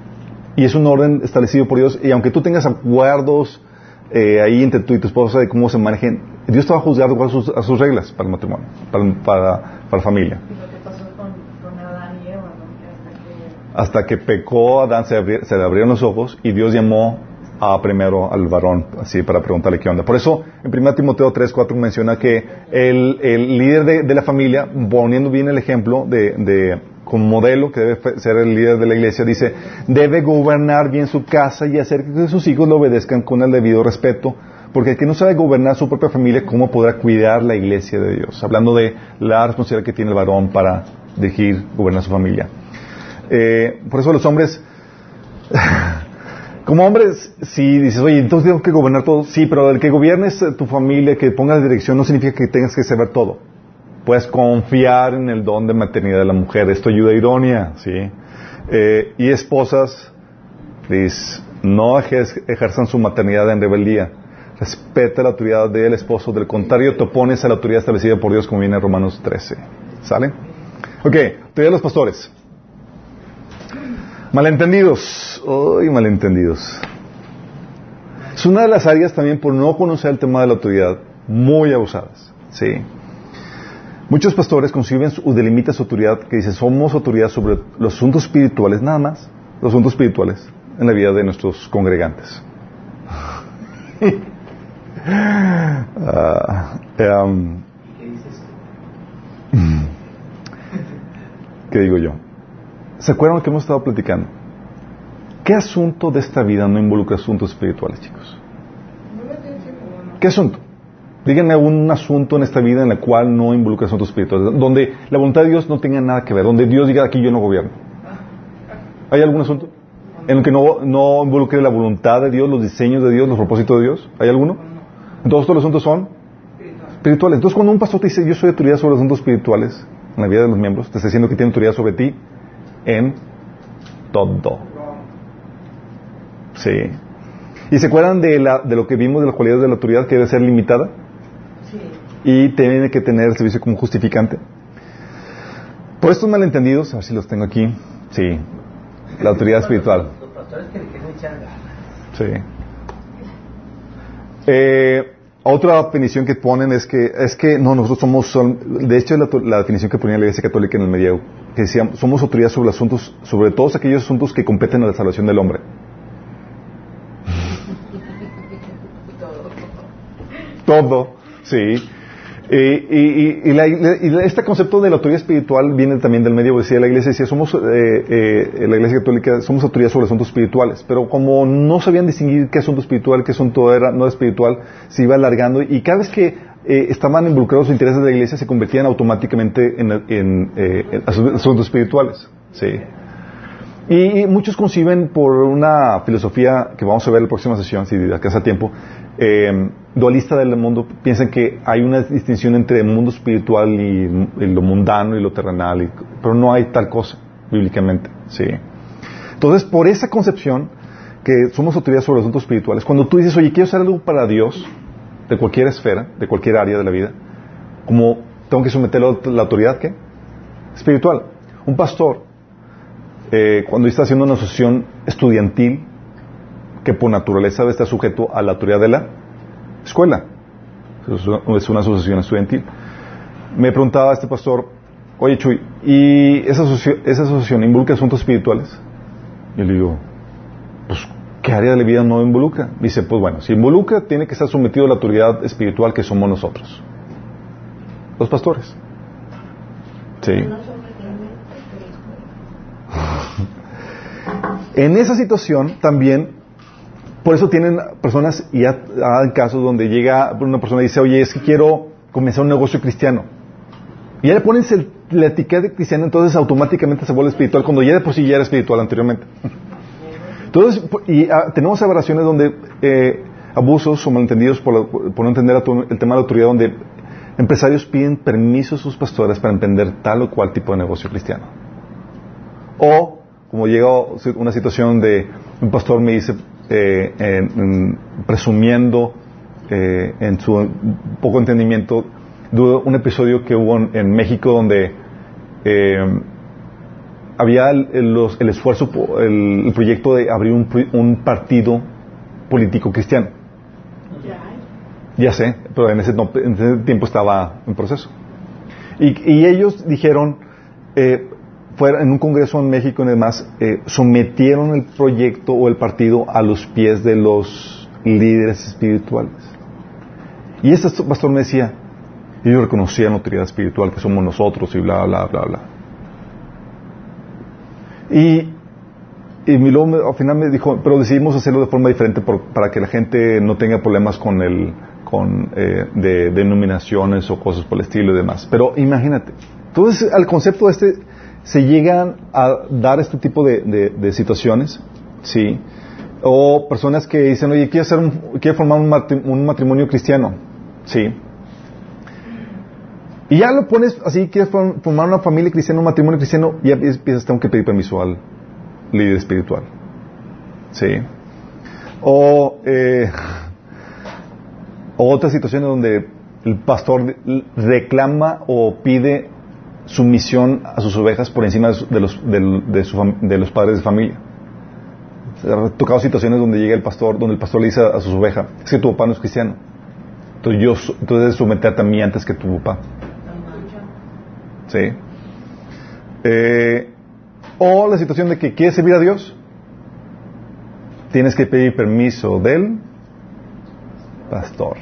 Y es un orden establecido por Dios, y aunque tú tengas acuerdos eh, ahí entre tú y tu esposa de cómo se manejen, Dios te va a juzgar de acuerdo a sus, a sus reglas para el matrimonio, para, para, para la familia. Y lo que pasó con, con Adán y Eva, ¿no? Que hasta que Hasta que pecó Adán, se, abri- se le abrieron los ojos y Dios llamó a primero al varón, así para preguntarle qué onda. Por eso, en 1 Timoteo 3, 4 menciona que el, el líder de, de la familia, poniendo bien el ejemplo de, de como modelo que debe ser el líder de la iglesia, dice, debe gobernar bien su casa y hacer que sus hijos lo obedezcan con el debido respeto, porque el que no sabe gobernar su propia familia, ¿cómo podrá cuidar la iglesia de Dios? Hablando de la responsabilidad que tiene el varón para dirigir, gobernar su familia. Eh, por eso los hombres, como hombres, si dices, oye, entonces tengo que gobernar todo, sí, pero el que gobiernes tu familia, que pongas dirección, no significa que tengas que saber todo. Puedes confiar en el don de maternidad de la mujer, esto ayuda a ironía, ¿sí? Eh, y esposas, please, no ejer- ejerzan su maternidad en rebeldía. Respeta la autoridad del esposo, del contrario te opones a la autoridad establecida por Dios como viene en Romanos 13. ¿Sale? Ok, autoridad de los pastores. Malentendidos. Uy, malentendidos. Es una de las áreas también por no conocer el tema de la autoridad, muy abusadas. Sí. Muchos pastores conciben su- o delimitan su autoridad que dicen somos autoridad sobre los asuntos espirituales, nada más, los asuntos espirituales en la vida de nuestros congregantes. ¿Qué dices? ¿Qué digo yo? ¿Se acuerdan lo que hemos estado platicando? ¿Qué asunto de esta vida no involucra asuntos espirituales, chicos? ¿Qué asunto? Díganme un asunto en esta vida en el cual no involucra asuntos espirituales, donde la voluntad de Dios no tenga nada que ver, donde Dios diga aquí yo no gobierno. ¿Hay algún asunto? En el que no, no involucre la voluntad de Dios, los diseños de Dios, los propósitos de Dios. ¿Hay alguno? Todos los asuntos son espirituales. Entonces cuando un pastor te dice yo soy autoridad sobre asuntos espirituales en la vida de los miembros, te está diciendo que tiene autoridad sobre ti en todo. Sí. ¿Y se acuerdan de, la, de lo que vimos de las cualidades de la autoridad que debe ser limitada? Y tiene que tener el servicio como justificante. Por estos malentendidos, a ver si los tengo aquí. Sí. La autoridad espiritual. Sí. Eh, otra definición que ponen es que, es que no, nosotros somos, sol- de hecho la, la definición que ponía la Iglesia Católica en el medieo, que decía, somos autoridad sobre los asuntos, sobre todos aquellos asuntos que competen a la salvación del hombre. Todo, sí. Eh, y, y- y la- y este concepto de la autoridad espiritual viene también del medio, decía la iglesia, decía, somos, eh, eh, la iglesia católica, somos autoridad sobre asuntos espirituales, pero como no sabían distinguir qué asunto espiritual, qué asunto era, no era espiritual, se iba alargando y cada vez que eh, estaban involucrados los intereses de la iglesia se convertían automáticamente en, en, eh, asuntos espirituales, sí. Y, muchos conciben por una filosofía que vamos a ver en la próxima sesión, si de acá a tiempo, eh, dualista del mundo, piensan que hay una distinción entre el mundo espiritual y, y lo mundano y lo terrenal, y- pero no hay tal cosa bíblicamente, sí. Entonces, por esa concepción que somos autoridad sobre asuntos espirituales, cuando tú dices, oye, quiero hacer algo para Dios, de cualquier esfera, de cualquier área de la vida, como tengo que someterlo a la autoridad, ¿qué? Espiritual. Un pastor, eh, cuando está haciendo una asociación estudiantil, que por naturaleza debe estar sujeto a la autoridad de la escuela. Es una- asociación estudiantil. Me preguntaba este pastor, oye Chuy, ¿y esa asociación involucra asuntos espirituales? Yo le digo, pues, ¿qué área de la vida no involucra? Dice, pues bueno, si involucra, tiene que estar sometido a la autoridad espiritual que somos nosotros. los pastores. Sí. No son realmente, pero En esa situación también, por eso tienen personas, y ha, ha casos donde llega una persona y dice, oye, es que quiero comenzar un negocio cristiano. Y ya le pones la etiqueta de cristiano, entonces automáticamente se vuelve espiritual, cuando ya de por sí ya era espiritual anteriormente. Entonces, y ah, tenemos aberraciones donde eh, abusos o malentendidos por, no entender el tema de la autoridad, donde empresarios piden permiso a sus pastores para emprender tal o cual tipo de negocio cristiano. O, como llega una situación de un pastor me dice, eh, en- en- presumiendo eh, en su poco entendimiento, de un episodio que hubo en, en México donde eh, había el, el- los- el esfuerzo, el, el proyecto de abrir un, partido político cristiano. Ya sé, pero en ese, no- en ese tiempo estaba en proceso. Y, y ellos dijeron, eh, fuera, en un congreso en México y demás, eh, sometieron el proyecto o el partido a los pies de los líderes espirituales. Y este pastor me decía, ellos reconocían la autoridad espiritual que somos nosotros y bla, bla, bla, bla. Y, y luego al final me dijo, pero decidimos hacerlo de forma diferente para que la gente no tenga problemas con el con eh, de denominaciones o cosas por el estilo y demás. Pero imagínate, entonces al concepto este se llegan a dar este tipo de, de- situaciones, sí, o personas que dicen, oye, quiero hacer un, quiero formar un, matri- un matrimonio cristiano, sí, y ya lo pones así, quieres form- formar una familia cristiana, un matrimonio cristiano, y ya empiezas, tengo que pedir permiso al líder espiritual. Sí. O, eh, o otras situaciones donde el pastor reclama o pide sumisión a sus ovejas por encima de, de los, del- de su de los padres de familia. Tocado situaciones donde llega el pastor, donde el pastor le dice a, sus ovejas, es que tu papá no es cristiano. Entonces yo, entonces debes someterte a mí antes que tu papá. ¿Sí? Eh, o la situación de que quieres servir a Dios, tienes que pedir permiso del pastor.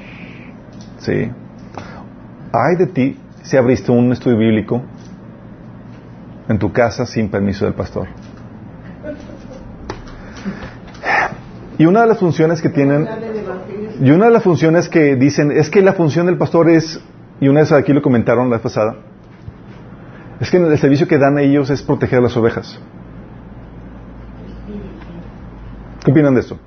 ¿Sí? Ay de ti si abriste un estudio bíblico en tu casa sin permiso del pastor. Y una de las funciones que tienen y una de las funciones que dicen es que la función del pastor es, y una vez aquí lo comentaron la vez pasada, es que el servicio que dan a ellos es proteger a las ovejas. ¿Qué opinan de eso?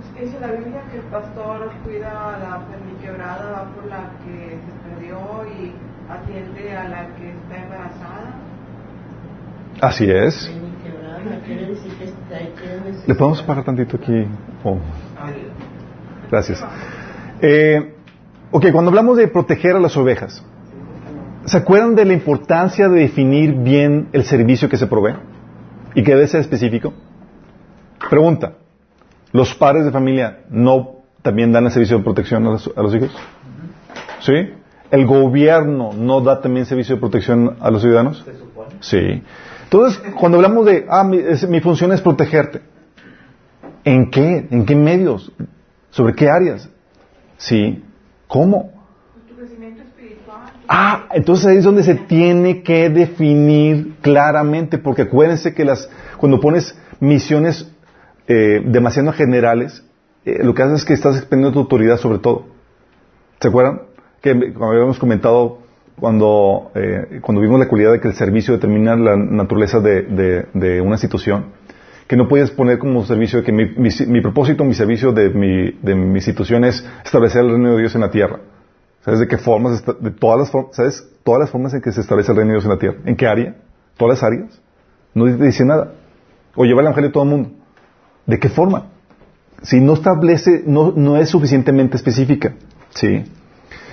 Es que dice la Biblia que el pastor cuida a la quebrada, va por la que se perdió y atiende a la que está embarazada. Así es. Ven y quebrada, quiere decir que está ahí, quiere decir- ¿Le podemos pagar tantito aquí? Oh. Gracias. Eh, ok, cuando hablamos de proteger a las ovejas, ¿se acuerdan de la importancia de definir bien el servicio que se provee? Y que debe ser específico. Pregunta, ¿los padres de familia no también dan el servicio de protección a los, a los hijos? ¿Sí? ¿El gobierno no da también servicio de protección a los ciudadanos? Sí. Entonces, cuando hablamos de, ah, mi, es- mi función es protegerte, ¿en qué? ¿En qué medios? ¿Sobre qué áreas? Sí. ¿Cómo? Tu crecimiento espiritual. Ah, entonces ahí es donde se tiene que definir claramente, porque acuérdense que las, cuando pones misiones eh, demasiado generales, eh, lo que haces es que estás extendiendo tu autoridad sobre todo. ¿Se acuerdan? Que como habíamos comentado cuando, eh, cuando vimos la cualidad de que el servicio determina la naturaleza de, una situación, que no puedes poner como servicio que mi, mi- mi propósito, mi servicio de mi, de mi situación es establecer el reino de Dios en la tierra. ¿Sabes de qué formas? De todas las formas, ¿sabes? Todas las formas en que se establece el reino de Dios en la tierra. ¿En qué área? ¿Todas las áreas? No dice nada. O lleva el evangelio a todo el mundo. ¿De qué forma? Si no establece, no, no es suficientemente específica. ¿Sí?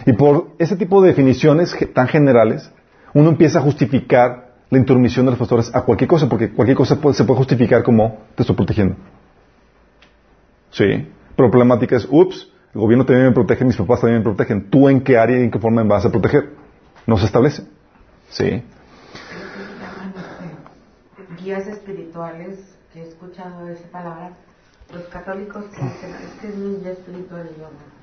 Y por ese tipo de definiciones tan generales, uno empieza a justificar la intromisión de los pastores a cualquier cosa, porque cualquier cosa puede- se puede justificar como te estoy protegiendo. Sí. Problemática es, ups, el gobierno también me protege, mis papás también me protegen. ¿Tú en qué área y en qué forma me vas a proteger? No se establece. Sí. guías espirituales, que he escuchado esa palabra, los católicos que dicen, es que es mi guía espiritual y yo no".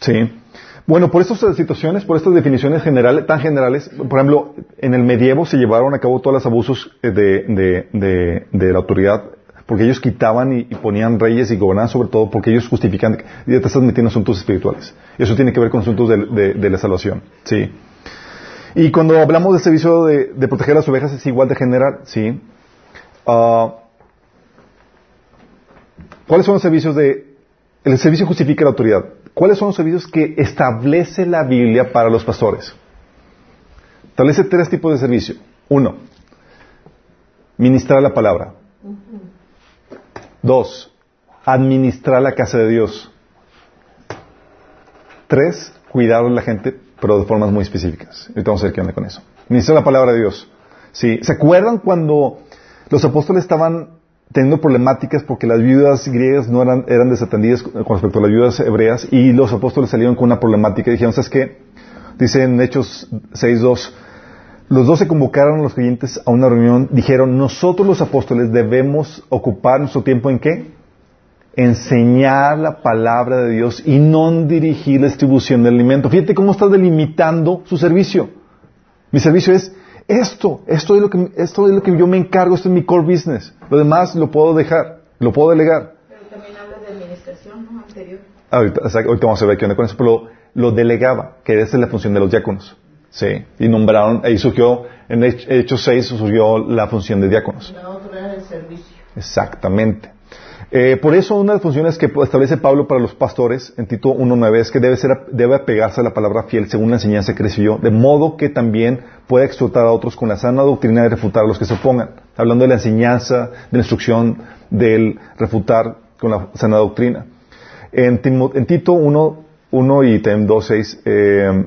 Sí. Bueno, por estas situaciones, por estas definiciones generales, tan generales, por ejemplo, en el medievo se llevaron a cabo todos los abusos eh, de, de, de, de la autoridad, porque ellos quitaban y, ponían reyes y gobernaban sobre todo porque ellos justifican ya te estás metiendo en asuntos espirituales. Eso tiene que ver con asuntos de, la salvación, ¿sí? Y cuando hablamos del servicio de, proteger las ovejas es igual de general, ¿sí? Ah, ¿Cuáles son los servicios de... El servicio justifica la autoridad. ¿Cuáles son los servicios que establece la Biblia para los pastores? Establece tres tipos de servicio. Uno, ministrar la palabra. Dos, administrar la casa de Dios. Tres, cuidar a la gente, pero de formas muy específicas. Ahorita vamos a ver qué onda con eso. Ministrar la palabra de Dios. Sí. ¿Se acuerdan cuando los apóstoles estaban teniendo problemáticas porque las viudas griegas no eran, eran desatendidas con respecto a las viudas hebreas y los apóstoles salieron con una problemática y dijeron, ¿sabes qué? Dice en Hechos 6.2, los dos se convocaron a los creyentes a una reunión, dijeron, nosotros los apóstoles debemos ocupar nuestro tiempo en qué? Enseñar la palabra de Dios y no dirigir la distribución del alimento. Fíjate cómo está delimitando su servicio. Mi servicio es esto, esto es lo que, esto es lo que yo me encargo, esto es mi core business. Lo demás lo puedo dejar, lo puedo delegar. Pero también habla de administración, ¿no? Anterior. Ahorita, ahorita vamos a ver qué onda con eso, pero lo, lo delegaba, que esa es la función de los diáconos. Sí, y nombraron, ahí surgió, en Hech- Hechos 6 surgió la función de diáconos. La otra era el servicio. Exactamente. Eh, por eso una de las funciones que establece Pablo para los pastores en Tito 1.9 es que debe, ser, apegarse a la palabra fiel según la enseñanza que recibió, de modo que también pueda exhortar a otros con la sana doctrina y refutar a los que se opongan. Hablando de la enseñanza, de la instrucción, del refutar con la sana doctrina. En, Tito 1, 1 y también 2.6, eh,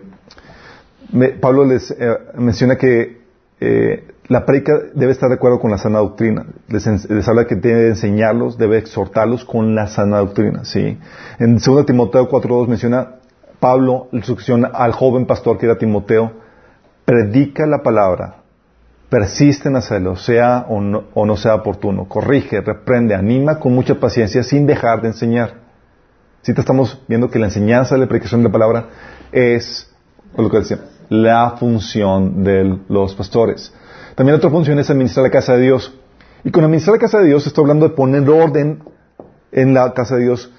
Pablo les eh, menciona que eh, la predica debe estar de acuerdo con la sana doctrina. Les, habla que debe enseñarlos, debe exhortarlos con la sana doctrina. ¿sí? En 2 Timoteo 4.2 menciona Pablo la instrucción al joven pastor que era Timoteo, predica la palabra, persiste en hacerlo, sea o no, o no sea oportuno, corrige, reprende, anima con mucha paciencia sin dejar de enseñar. Si te estamos viendo que la enseñanza de la predicación de la palabra es lo que decía, la función de los pastores. También otra función es administrar la casa de Dios. Y con administrar la casa de Dios estoy hablando de poner orden en la casa de Dios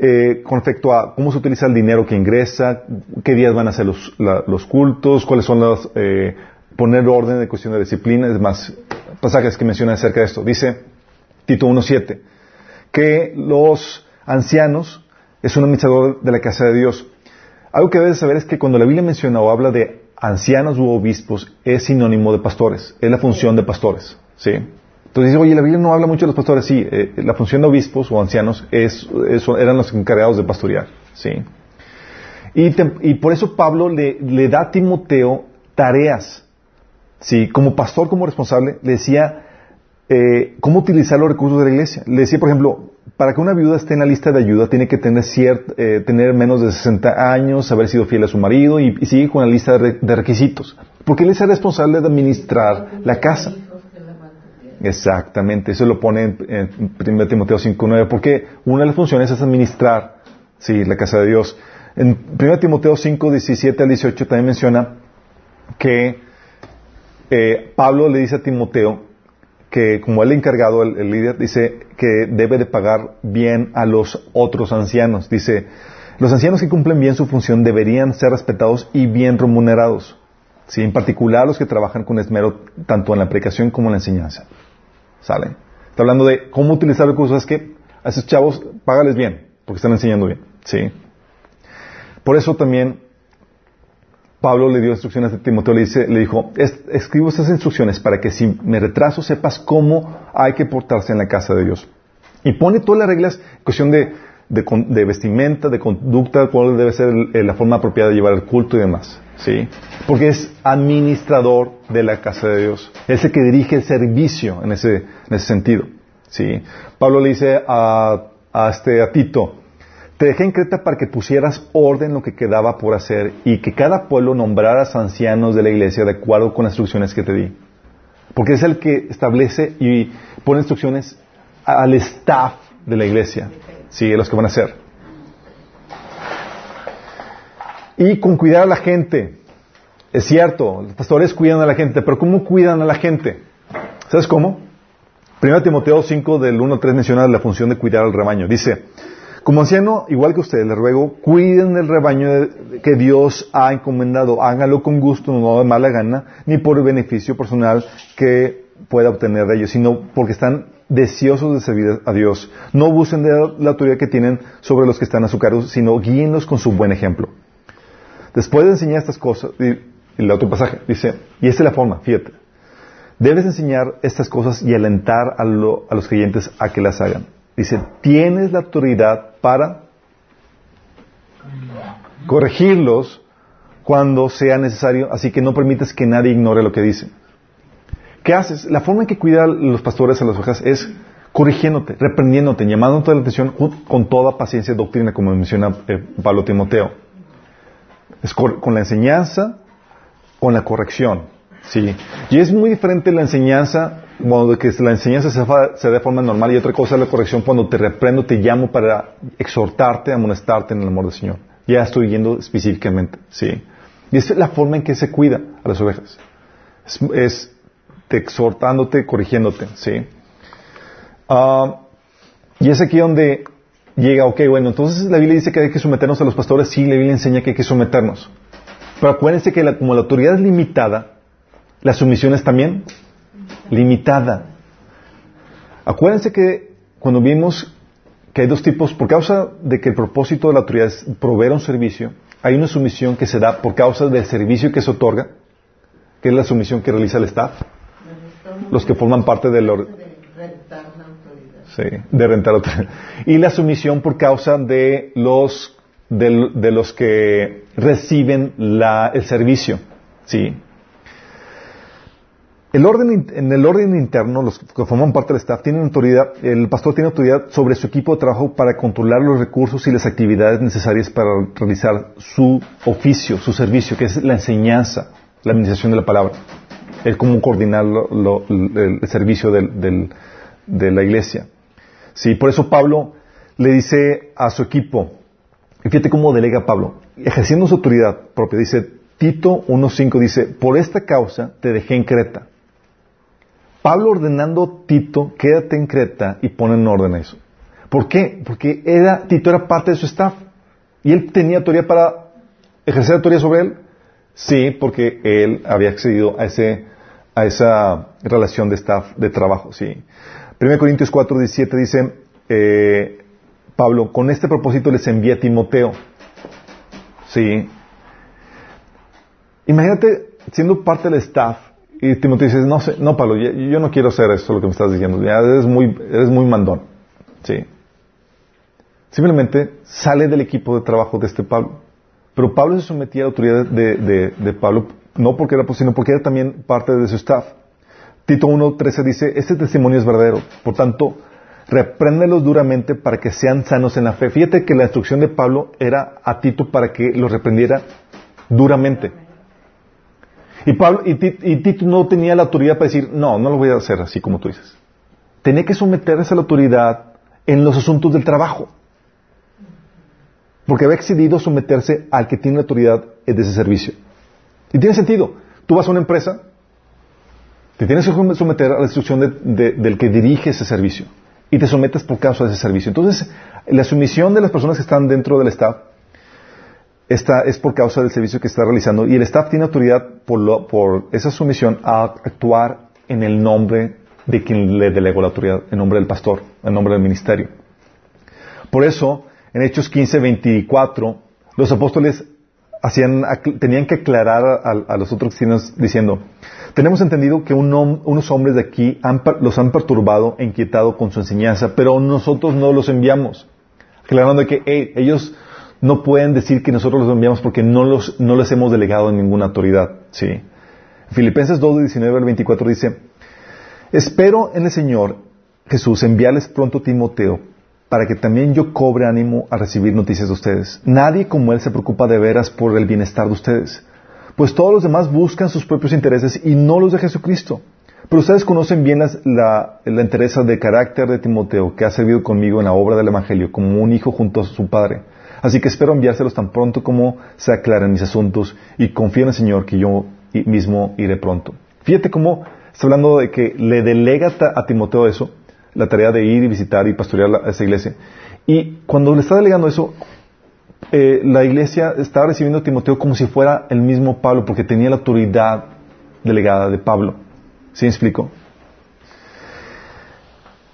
eh, con respecto a cómo se utiliza el dinero que ingresa, qué días van a ser los, los cultos, cuáles son los... eh, poner orden de cuestión de disciplina, es más, pasajes que mencionan acerca de esto. Dice Tito 1.7, que los ancianos es un administrador de la casa de Dios. Algo que debes saber es que cuando la Biblia menciona o habla de ancianos u obispos, es sinónimo de pastores, es la función de pastores, ¿sí? Entonces dice, oye, la Biblia no habla mucho de los pastores, sí, eh, la función de obispos o ancianos es, es- eran los encargados de pastorear, ¿sí? Y por eso Pablo le, le da a Timoteo tareas, ¿sí? Como pastor, como responsable, le decía eh, cómo utilizar los recursos de la iglesia. Le decía, por ejemplo, para que una viuda esté en la lista de ayuda, tiene que tener, ciert- eh, tener menos de 60 años, haber sido fiel a su marido y, sigue con la lista de, de requisitos. Porque él es el responsable de administrar la casa. Exactamente, eso lo pone en, en 1 Timoteo 5.9, porque una de las funciones es administrar sí, la casa de Dios. En 1 Timoteo 5, 17 al 18 también menciona que eh, Pablo le dice a Timoteo que como él encargado, el, el líder, dice que debe de pagar bien a los otros ancianos. Dice, los ancianos que cumplen bien su función deberían ser respetados y bien remunerados. ¿sí? En particular los que trabajan con esmero tanto en la predicación como en la enseñanza. ¿Sale? Está hablando de cómo utilizar recursos. Es que a esos chavos, págales bien, porque están enseñando bien. ¿sí? Por eso también Pablo le dio instrucciones a Timoteo, le, dice, le dijo, "Es- escribo estas instrucciones para que si me retraso sepas cómo hay que portarse en la casa de Dios. Y pone todas las reglas, cuestión de, de vestimenta, de conducta, cuál debe ser la forma apropiada de llevar el culto y demás. ¿sí? Porque es administrador de la casa de Dios. Es el que dirige el servicio en ese, en ese sentido. ¿sí? Pablo le dice a, a, este, a Tito, te dejé en Creta para que pusieras orden en lo que quedaba por hacer y que cada pueblo nombraras ancianos de la iglesia de acuerdo con las instrucciones que te di. Porque es el que establece y pone instrucciones al staff de la iglesia, sí, los que van a hacer. Y con cuidar a la gente. Es cierto, los pastores cuidan a la gente, pero ¿cómo cuidan a la gente? ¿Sabes cómo? 1 Timoteo 5 del 1 al 3 menciona la función de cuidar al rebaño. Dice, como anciano, igual que ustedes, les ruego, cuiden el rebaño que Dios ha encomendado. Háganlo con gusto, no de mala gana, ni por beneficio personal que pueda obtener de ellos, sino porque están deseosos de servir a Dios. No busquen de la autoridad que tienen sobre los que están a su cargo, sino guíenlos con su buen ejemplo. Después de enseñar estas cosas, el otro pasaje dice, y esta es la forma, fíjate, debes enseñar estas cosas y alentar a los creyentes a que las hagan. Dice, tienes la autoridad para corregirlos cuando sea necesario, así que no permites que nadie ignore lo que dicen. ¿Qué haces? La forma en que cuidan los pastores a las ovejas es corrigiéndote, reprendiéndote, llamándote la atención con- con toda paciencia y doctrina, como menciona eh, Pablo Timoteo. Es cor- con la enseñanza, con la corrección. Sí. Y es muy diferente la enseñanza, cuando que la enseñanza se, fa- da de forma normal y otra cosa es la corrección cuando te reprendo, te llamo para exhortarte, amonestarte en el amor del Señor. Ya estoy yendo específicamente. Sí. Y esa es la forma en que se cuida a las ovejas. Es, es te exhortándote, corrigiéndote. Sí. Ah, y es aquí donde llega, ok, bueno, entonces la Biblia dice que hay que someternos a los pastores, sí, la Biblia enseña que hay que someternos. Pero acuérdense que como la autoridad es limitada, la sumisión es también limitada. Acuérdense que cuando vimos que hay dos tipos, por causa de que el propósito de la autoridad es proveer un servicio, hay una sumisión que se da por causa del servicio que se otorga, que es la sumisión que realiza el staff, los que forman parte del... or- de rentar la autoridad. Sí, de rentar otra. Y la sumisión por causa de los, del- de, los que reciben la, el servicio. Sí. El orden, en el orden interno, los que forman parte del staff tienen autoridad, el pastor tiene autoridad sobre su equipo de trabajo para controlar los recursos y las actividades necesarias para realizar su oficio, su servicio, que es la enseñanza, la administración de la palabra. Es como coordinar el, servicio de la iglesia. Sí, por eso Pablo le dice a su equipo, fíjate cómo delega Pablo, ejerciendo su autoridad propia, dice, Tito 1.5 dice, por esta causa te dejé en Creta. Pablo ordenando a Tito, quédate en Creta y pone en orden eso. ¿Por qué? Porque era, Tito era parte de su staff. Y él tenía autoridad para ejercer autoridad sobre él. Sí, porque él había accedido a, ese, a esa relación de staff, de trabajo. Sí. 1 Corintios 4, 17 dice, eh, Pablo, con este propósito les envía a Timoteo. Sí. Imagínate siendo parte del staff y Timoteo dice, no sé, no Pablo, yo, no quiero hacer esto lo que me estás diciendo, eres muy, eres muy mandón. Sí. Simplemente sale del equipo de trabajo de este Pablo. Pero Pablo se sometía a la autoridad de, de- de Pablo, no porque era, sino porque era también parte de su staff. Tito 1.13 dice, este testimonio es verdadero, por tanto, repréndelos duramente para que sean sanos en la fe. Fíjate que la instrucción de Pablo era a Tito para que los reprendiera duramente. Y, Pablo, y, Ti- y Tito no tenía la autoridad para decir, no, no lo voy a hacer así como tú dices. Tenía que someterse a la autoridad en los asuntos del trabajo. Porque había excedido someterse al que tiene la autoridad de ese servicio. Y tiene sentido. Tú vas a una empresa, te tienes que someter a la instrucción de- de- del que dirige ese servicio. Y te sometes por causa de ese servicio. Entonces, la sumisión de las personas que están dentro del staff esta es por causa del servicio que está realizando y el staff tiene autoridad por, esa sumisión a actuar en el nombre de quien le delegó la autoridad, en nombre del pastor, en nombre del ministerio. Por eso, en Hechos 15, 24, los apóstoles hacían, tenían que aclarar a, los otros cristianos diciendo, tenemos entendido que unos hombres de aquí los han perturbado e inquietado con su enseñanza, pero nosotros no los enviamos. Aclarando que ellos no pueden decir que nosotros los enviamos porque no, los, no les hemos delegado ninguna autoridad. Filipenses 2, 19 al 24 dice, Espero en el Señor Jesús enviarles pronto a Timoteo para que también yo cobre ánimo a recibir noticias de ustedes. Nadie como él se preocupa de veras por el bienestar de ustedes, pues todos los demás buscan sus propios intereses y no los de Jesucristo. Pero ustedes conocen bien la, la entereza de carácter de Timoteo, que ha servido conmigo en la obra del Evangelio como un hijo junto a su padre. Así que espero enviárselos tan pronto como se aclaren mis asuntos y confío en el Señor que yo mismo iré pronto. Fíjate cómo está hablando de que le delega a Timoteo eso, la tarea de ir y visitar y pastorear a esa iglesia. Y cuando le está delegando eso, eh, la iglesia estaba recibiendo a Timoteo como si fuera el mismo Pablo, porque tenía la autoridad delegada de Pablo. ¿Sí me explico?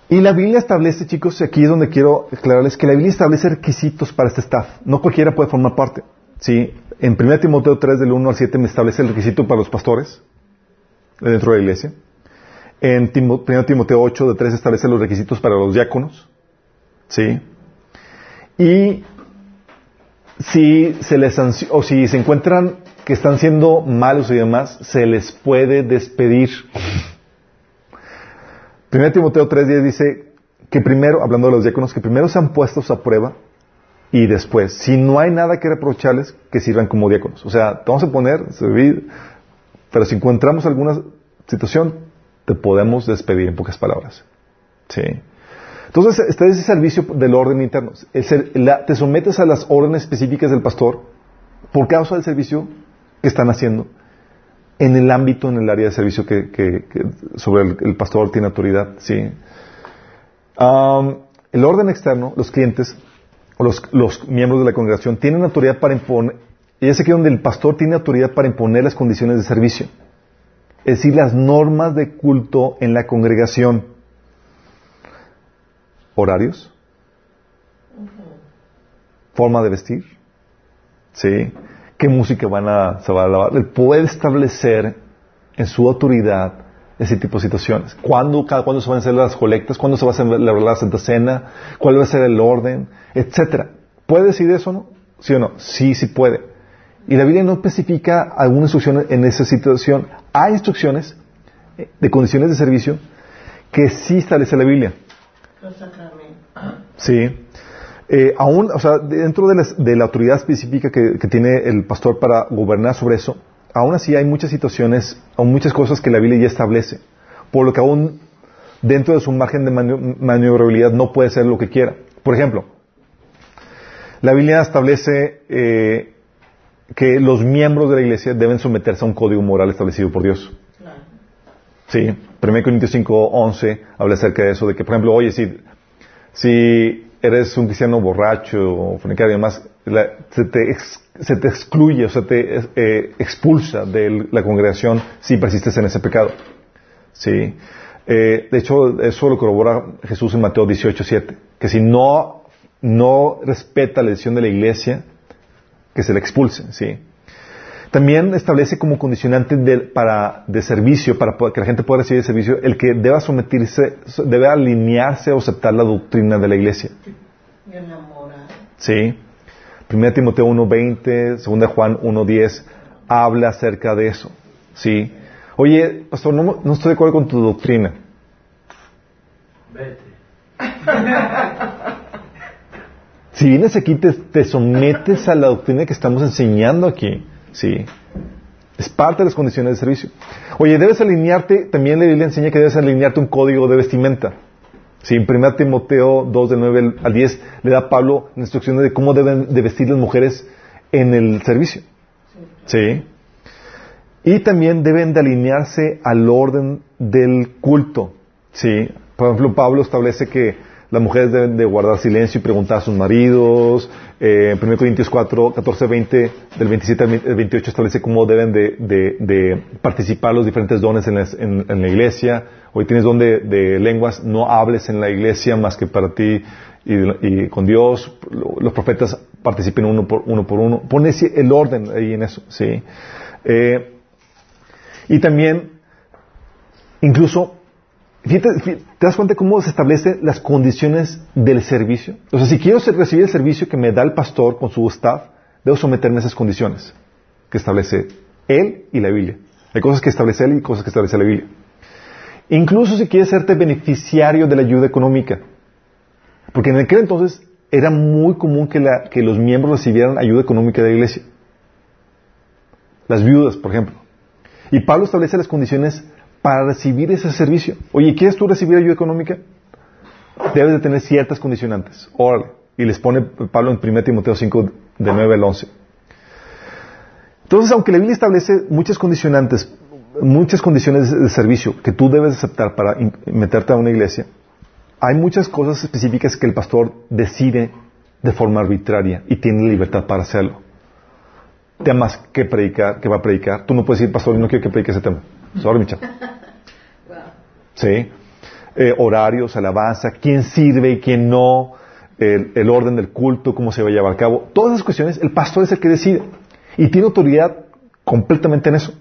Y la Biblia establece, chicos, aquí es donde quiero aclararles que la Biblia establece requisitos para este staff. No cualquiera puede formar parte. ¿sí? En 1 Timoteo 3, del 1 al 7, me establece el requisito para los pastores dentro de la iglesia. En 1 Timoteo 8, de 3, establece los requisitos para los diáconos. ¿Sí? Y si se les o si se encuentran que están siendo malos y demás, se les puede despedir. 1 Timoteo 3.10 dice que primero, hablando de los diáconos, que primero sean puestos a prueba y después, si no hay nada que reprocharles, que sirvan como diáconos. O sea, te vamos a poner, servir, pero si encontramos alguna situación, te podemos despedir en pocas palabras. Sí. Entonces, este es el servicio del orden interno. te sometes a las órdenes específicas del pastor por causa del servicio que están haciendo en el ámbito, en el área de servicio que, sobre el, pastor tiene autoridad. Sí. el orden externo, los clientes, o los, miembros de la congregación, tienen autoridad para imponer, y es aquí donde el pastor tiene autoridad para imponer las condiciones de servicio. Es decir, las normas de culto en la congregación. Horarios. Forma de vestir. Sí qué música van a, se va a alabar. Él puede establecer en su autoridad ese tipo de situaciones. ¿Cuándo, cada cuándo se van a hacer las colectas? ¿Cuándo se va a hacer la, Santa Cena? ¿Cuál va a ser el orden? Etcétera. ¿Puede decir eso o no? ¿Sí o no? Sí, sí puede. Y la Biblia no especifica alguna instrucción en esa situación. Hay instrucciones de condiciones de servicio que sí establece la Biblia. Sí. Eh, aún, o sea, dentro de, la autoridad específica que, tiene el pastor para gobernar sobre eso, aún así hay muchas situaciones o muchas cosas que la Biblia ya establece, por lo que aún dentro de su margen de maniobrabilidad no puede ser lo que quiera. Por ejemplo, la Biblia establece eh, que los miembros de la iglesia deben someterse a un código moral establecido por Dios. Sí, 1 Corintios 5, 11 habla acerca de eso, de que, por ejemplo, oye, si, si eres un cristiano borracho o fornicario y demás, se, te se, te excluye o se te eh, expulsa de la congregación si persistes en ese pecado. ¿Sí? Eh, de hecho, eso lo corrobora Jesús en Mateo 18.7, que si no, no respeta la decisión de la iglesia, que se le expulse. ¿sí? También establece como condicionante de, para, de servicio, para que la gente pueda recibir el servicio, el que deba someterse, debe alinearse o aceptar la doctrina de la iglesia. Sí. 1 Timoteo 1.20, 2 Juan 1.10, habla acerca de eso. Sí. Oye, pastor, no, no estoy de acuerdo con tu doctrina. Vete. si vienes aquí, te, te sometes a la doctrina que estamos enseñando aquí. Sí. Es parte de las condiciones de servicio. Oye, debes alinearte, también la Biblia enseña que debes alinearte un código de vestimenta. Sí, en 1 Timoteo 2, de 9 al 10, le da Pablo instrucciones de cómo deben de vestir las mujeres en el servicio. Sí. Y también deben de alinearse al orden del culto. Sí. Por ejemplo, Pablo establece que las mujeres deben de guardar silencio y preguntar a sus maridos. Eh, 1 Corintios 4, 14, 20, del 27 al 28 establece cómo deben de, participar los diferentes dones en la, iglesia. Hoy tienes don de, lenguas, no hables en la iglesia más que para ti y, con Dios. Los profetas participen uno por uno. Por uno. Pone el orden ahí en eso, ¿sí? Eh, y también, incluso te das cuenta cómo se establecen las condiciones del servicio. O sea, si quiero recibir el servicio que me da el pastor con su staff, debo someterme a esas condiciones que establece él y la Biblia. Hay cosas que establece él y cosas que establece la Biblia. Incluso si quieres serte beneficiario de la ayuda económica. Porque en aquel entonces era muy común que, que los miembros recibieran ayuda económica de la iglesia. Las viudas, por ejemplo. Y Pablo establece las condiciones para recibir ese servicio. Oye, ¿quieres tú recibir ayuda económica? Debes de tener ciertas condicionantes. Órale, Y les pone Pablo en 1 Timoteo 5, de 9 al 11. Entonces, aunque la Biblia establece muchas condicionantes, muchas condiciones de servicio que tú debes aceptar para meterte a una iglesia, hay muchas cosas específicas que el pastor decide de forma arbitraria y tiene libertad para hacerlo. Temas que predicar, que va a predicar. Tú no puedes decir, pastor, no quiero que predique ese tema. Sorry, mi chavo. Wow. ¿sí? Eh, horarios, alabanza, quién sirve y quién no, el, el orden del culto, cómo se va a llevar a cabo. Todas esas cuestiones, el pastor es el que decide. Y tiene autoridad completamente en eso.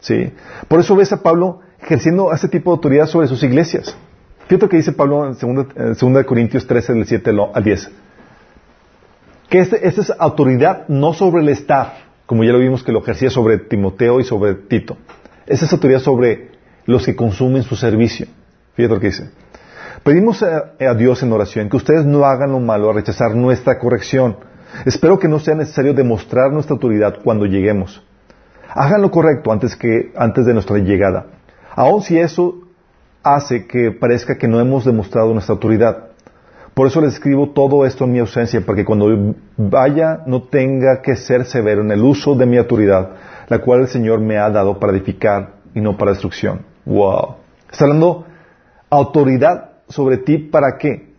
¿sí? Por eso ves a Pablo ejerciendo ese tipo de autoridad sobre sus iglesias. Fíjate lo que dice Pablo en 2 Corintios 13, del 7 al 10. Que este, esta es autoridad no sobre el staff, como ya lo vimos que lo ejercía sobre Timoteo y sobre Tito. Esa es autoridad sobre los que consumen su servicio. Fíjate lo que dice. Pedimos a, Dios en oración que ustedes no hagan lo malo a rechazar nuestra corrección. Espero que no sea necesario demostrar nuestra autoridad cuando lleguemos. Hagan lo correcto antes, que, antes de nuestra llegada. Aun si eso hace que parezca que no hemos demostrado nuestra autoridad. Por eso les escribo todo esto en mi ausencia, para que cuando vaya no tenga que ser severo en el uso de mi autoridad, la cual el Señor me ha dado para edificar y no para destrucción. Wow. Está hablando autoridad sobre ti para qué?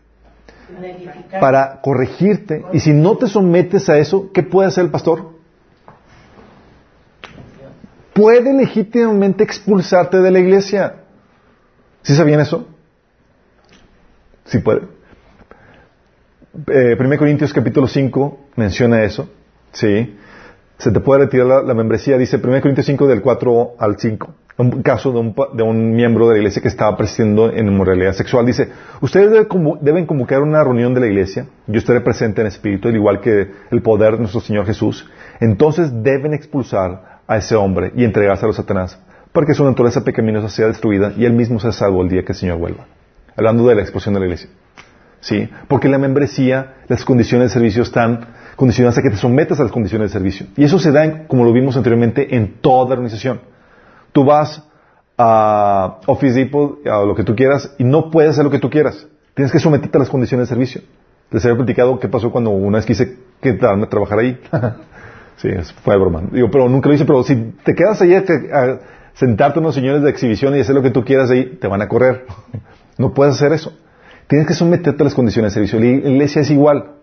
Para corregirte. Y si no te sometes a eso, ¿qué puede hacer el pastor? Puede legítimamente expulsarte de la iglesia. ¿Sí sabían eso? Sí puede. Eh, 1 Corintios capítulo 5 menciona eso. Sí. Se te puede retirar la, membresía, dice 1 Corintios 5 del 4 al 5. Un caso de un, de un miembro de la iglesia que estaba presidiendo en inmoralidad sexual. Dice, ustedes deben, convo- deben convocar una reunión de la iglesia. Yo estaré presente en espíritu, al igual que el poder de nuestro Señor Jesús. Entonces deben expulsar a ese hombre y entregárselo a Satanás para que su naturaleza pecaminosa sea destruida y él mismo sea salvo el día que el Señor vuelva. Hablando de la expulsión de la iglesia. ¿Sí? Porque la membresía, las condiciones de servicio están condicionadas a que te sometas a las condiciones de servicio. Y eso se da, en- como lo vimos anteriormente, en toda la organización. Tú vas a Office Depot, a lo que tú quieras, y no puedes hacer lo que tú quieras. Tienes que someterte a las condiciones de servicio. Les había platicado qué pasó cuando una vez quise quedarme a trabajar ahí. sí, fue broma. Digo, pero nunca lo hice, pero si te quedas ahí a sentarte unos señores de exhibición y hacer lo que tú quieras ahí, te van a correr. no puedes hacer eso. Tienes que someterte a las condiciones de servicio. La iglesia es igual.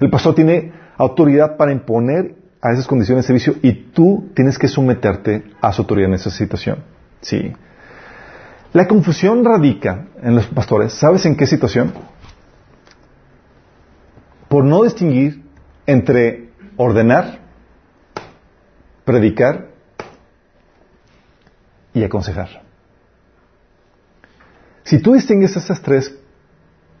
El pastor tiene autoridad para imponer a esas condiciones de servicio y tú tienes que someterte a su autoridad en esa situación. Sí. La confusión radica en los pastores. ¿Sabes en qué situación? Por no distinguir entre ordenar, predicar y aconsejar. Si tú distingues esas tres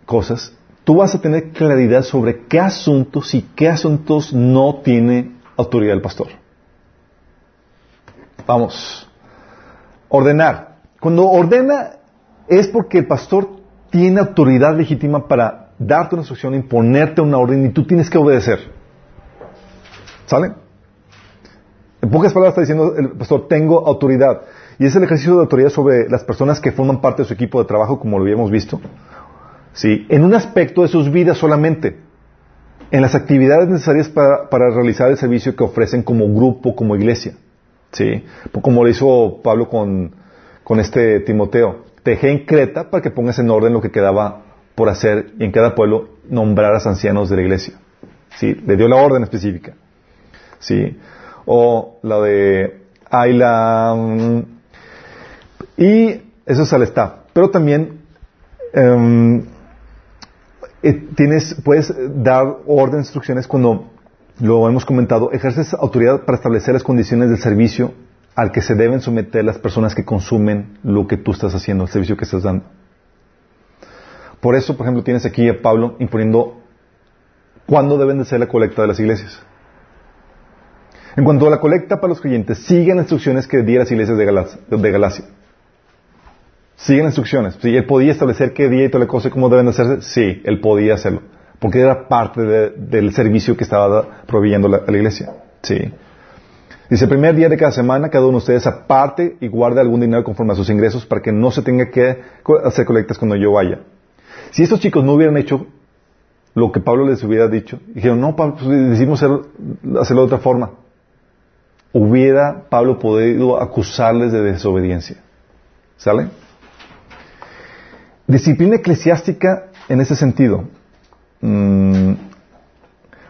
cosas, tú vas a tener claridad sobre qué asuntos y qué asuntos no tiene autoridad el pastor. Vamos. Ordenar. Cuando ordena es porque el pastor tiene autoridad legítima para darte una instrucción, imponerte una orden y tú tienes que obedecer. ¿Sale? En pocas palabras está diciendo el pastor, tengo autoridad. Y es el ejercicio de autoridad sobre las personas que forman parte de su equipo de trabajo, como lo habíamos visto. ¿Sí? En un aspecto de sus vidas solamente. En las actividades necesarias para, para realizar el servicio que ofrecen como grupo, como iglesia. ¿Sí? Como lo hizo Pablo con, con este Timoteo. Te dejé en Creta para que pongas en orden lo que quedaba por hacer y en cada pueblo nombrarás ancianos de la iglesia. ¿Sí? Le dio la orden específica. ¿Sí? O la de Ayla. mm, y eso es al staff. Pero también em, eh, tienes, puedes dar orden, instrucciones cuando, lo hemos comentado, ejerces autoridad para establecer las condiciones del servicio al que se deben someter las personas que consumen lo que tú estás haciendo, el servicio que estás dando. Por eso, por ejemplo, tienes aquí a Pablo imponiendo cuándo deben de ser la colecta de las iglesias. En cuanto a la colecta para los creyentes, siguen las instrucciones que di a las iglesias de. De Galacia. Siguen las instrucciones. Si él podía establecer qué día y toda la cosa y cómo deben de hacerse, sí, él podía hacerlo. Porque era parte de- del servicio que estaba proveyendo la, la iglesia. Sí. Dice, el primer día de cada semana, cada uno de ustedes aparte y guarde algún dinero conforme a sus ingresos para que no se tenga que hacer colectas cuando yo vaya. Si estos chicos no hubieran hecho lo que Pablo les hubiera dicho. Dijeron, no, Pablo, pues decidimos hacer- hacerlo de otra forma. Hubiera Pablo podido acusarles de desobediencia. ¿Sale? Disciplina eclesiástica en ese sentido. Mm,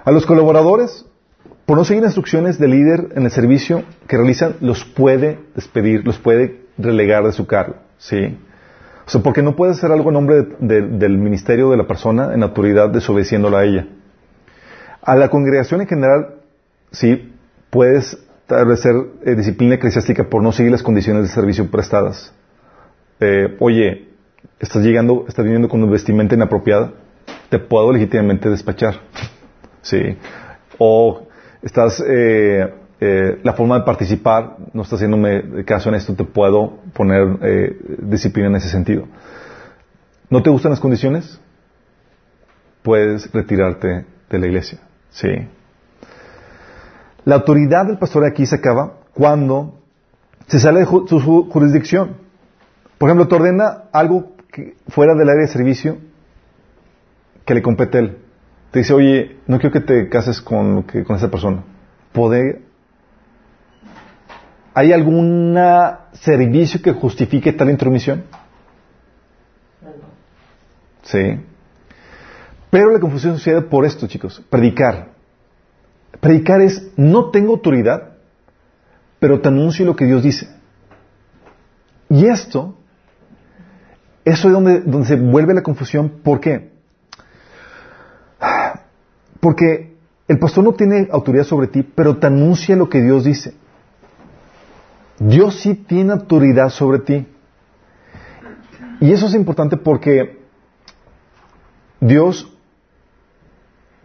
a los colaboradores, por no seguir instrucciones del líder en el servicio que realizan, los puede despedir, los puede relegar de su cargo. ¿sí? O sea, porque no puede hacer algo en nombre de- de- del ministerio de la persona en autoridad desobedeciéndola a ella. A la congregación en general, sí, puedes establecer eh, disciplina eclesiástica por no seguir las condiciones de servicio prestadas. Eh, oye, estás llegando, estás viniendo con una vestimenta inapropiada, te puedo legítimamente despachar. Sí. O estás, eh, eh, la forma de participar, no estás haciéndome caso en esto, te puedo poner eh, disciplina en ese sentido. ¿No te gustan las condiciones? Puedes retirarte de la iglesia. Sí. La autoridad del pastor aquí se acaba cuando se sale de su jurisdicción. Por ejemplo, te ordena algo fuera del área de servicio que le compete a él. Te dice, oye, no quiero que te cases con, que- con esa persona. ¿Poder? ¿Hay algún servicio que justifique tal intromisión? Sí. Pero la confusión sucede por esto, chicos. Predicar. Predicar es, no tengo autoridad, pero te anuncio lo que Dios dice. Y esto, eso es donde, donde se vuelve la confusión. ¿Por qué? Porque el pastor no tiene autoridad sobre ti, pero te anuncia lo que Dios dice. Dios sí tiene autoridad sobre ti. Y eso es importante porque Dios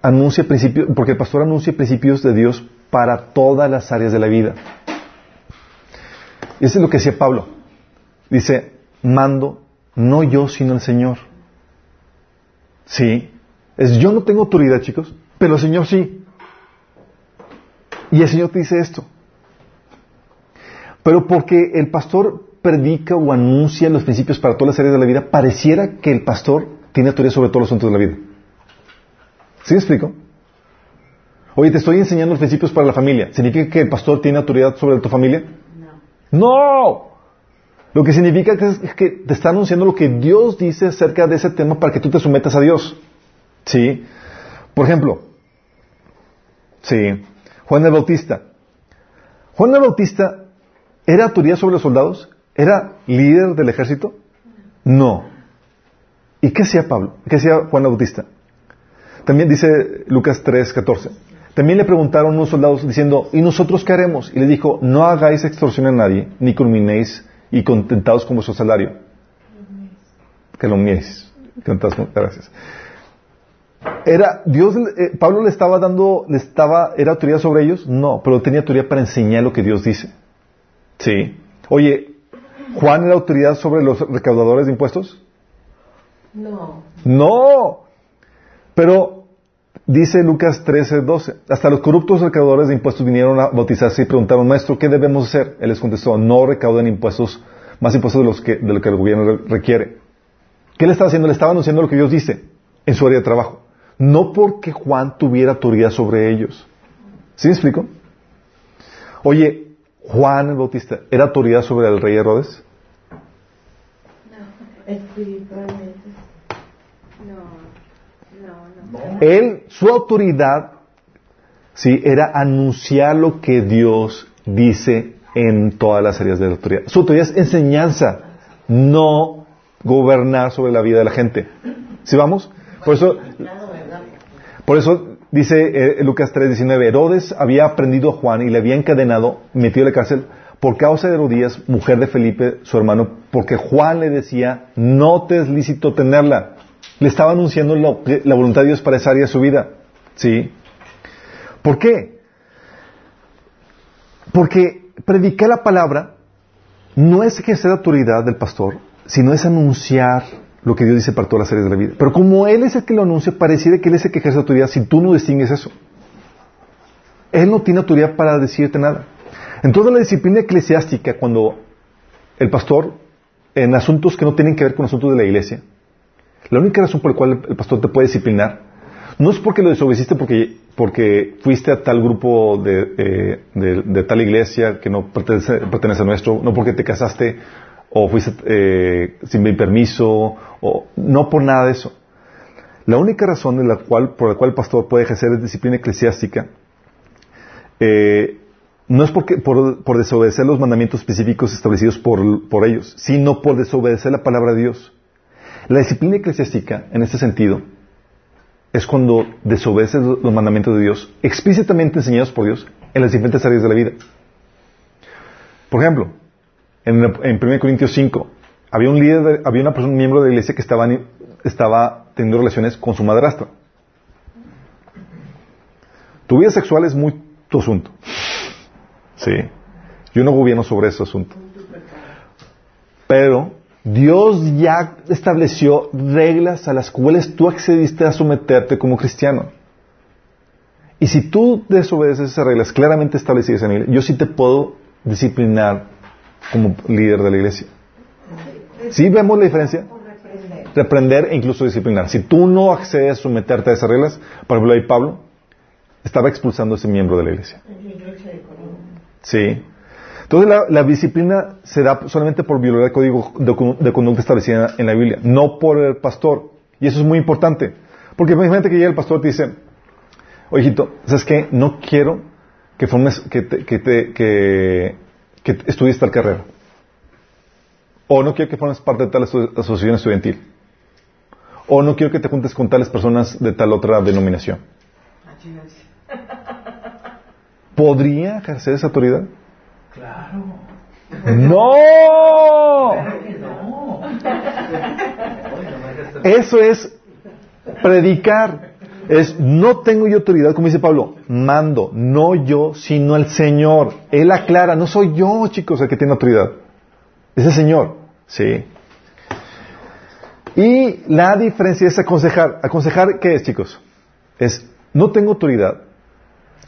anuncia principios, porque el pastor anuncia principios de Dios para todas las áreas de la vida. Y eso es lo que decía Pablo. Dice, mando, no yo, sino el Señor. Sí. Es yo no tengo autoridad, chicos, pero el Señor sí. Y el Señor te dice esto. Pero porque el pastor predica o anuncia los principios para todas las áreas de la vida, pareciera que el pastor tiene autoridad sobre todos los asuntos de la vida. ¿Sí me explico? Oye, te estoy enseñando los principios para la familia. ¿Significa que el pastor tiene autoridad sobre tu familia? No. Lo que significa que es que te está anunciando lo que Dios dice acerca de ese tema para que tú te sometas a Dios. ¿Sí? Por ejemplo, sí, Juan el Bautista. Juan el Bautista era autoridad sobre los soldados, era líder del ejército. No. ¿Y qué hacía Pablo? ¿Qué hacía Juan el Bautista? También dice Lucas 3, 14. También le preguntaron unos soldados diciendo, ¿y nosotros qué haremos? Y le dijo, no hagáis extorsión a nadie, ni culminéis y contentados con vuestro salario. Que lo. Contentados con- Gracias. Era, Dios, eh, Pablo le estaba dando, le estaba, ¿era autoridad sobre ellos? No, pero tenía autoridad para enseñar lo que Dios dice. Sí. Oye, ¿Juan era autoridad sobre los recaudadores de impuestos? No. No. Pero dice Lucas 13, 12, hasta los corruptos recaudadores de impuestos vinieron a bautizarse y preguntaron, maestro, ¿qué debemos hacer? Él les contestó, no recauden impuestos, más impuestos de, los que, de lo que el gobierno re- requiere. ¿Qué le estaba haciendo? Le estaba anunciando lo que Dios dice en su área de trabajo. No porque Juan tuviera autoridad sobre ellos. ¿Sí me explico? Oye, Juan el Bautista, ¿era autoridad sobre el rey Herodes? Espiritualmente. No, no, no. Él, su autoridad, sí, era anunciar lo que Dios dice en todas las áreas de la autoridad. Su autoridad es enseñanza, no gobernar sobre la vida de la gente. ¿Sí vamos? Por eso, por eso dice eh, Lucas 3:19, Herodes había aprendido a Juan y le había encadenado, metido en la cárcel por causa de Herodías, mujer de Felipe, su hermano, porque Juan le decía, no te es lícito tenerla. Le estaba anunciando la voluntad de Dios para esa área de su vida. ¿Sí? ¿Por qué? Porque predicar la palabra no es ejercer autoridad del pastor, sino es anunciar lo que Dios dice para todas las áreas de la vida. Pero como Él es el que lo anuncia, pareciera que Él es el que ejerce autoridad si tú no distingues eso. Él no tiene autoridad para decirte nada. En toda la disciplina eclesiástica, cuando el pastor, en asuntos que no tienen que ver con asuntos de la iglesia, la única razón por la cual el pastor te puede disciplinar No es porque lo desobedeciste porque, porque fuiste a tal grupo de, de, tal iglesia que no pertenece, pertenece a nuestro, no porque te casaste o fuiste eh, sin mi permiso, o no por nada de eso. La única razón de la cual, por la cual el pastor puede ejercer disciplina eclesiástica eh, no es porque, por, por desobedecer los mandamientos específicos establecidos por, por ellos, sino por desobedecer la palabra de Dios. La disciplina eclesiástica, en este sentido, es cuando desobedeces los mandamientos de Dios, explícitamente enseñados por Dios, en las diferentes áreas de la vida. Por ejemplo, en, en 1 Corintios 5, había un líder, de- había una persona, un miembro de la iglesia que estaba, estaba teniendo relaciones con su madrastra. Tu vida sexual es muy tu asunto. Sí. Yo no gobierno sobre ese asunto. Pero Dios ya estableció reglas a las cuales tú accediste a someterte como cristiano. Y si tú desobedeces esas reglas claramente establecidas en iglesia, yo sí te puedo disciplinar como líder de la iglesia. ¿Sí vemos la diferencia? Reprender e incluso disciplinar. Si tú no accedes a someterte a esas reglas, por ejemplo, ahí Pablo estaba expulsando a ese miembro de la iglesia. Sí. Entonces la, la disciplina se da solamente por violar el código de, con- de conducta establecida en la Biblia, no por el pastor. Y eso es muy importante. Porque imagínate que llega el pastor y te dice, oye, hijito, ¿sabes qué? No quiero que formes, que, te- que, te- que, que estudies tal carrera. O no quiero que formes parte de tal aso- asociación estudiantil. O no quiero que te juntes con tales personas de tal otra denominación. ¿Podría ejercer esa autoridad? Claro. ¡No! Claro que no. Oye, no me hagas tan- Eso es predicar. Es no tengo yo autoridad, como dice Pablo, mando, no yo, sino el Señor. Él aclara, no soy yo, chicos, el que tiene autoridad. Es el Señor. Sí. Y la diferencia es aconsejar. ¿Aconsejar qué es, chicos? Es, no tengo autoridad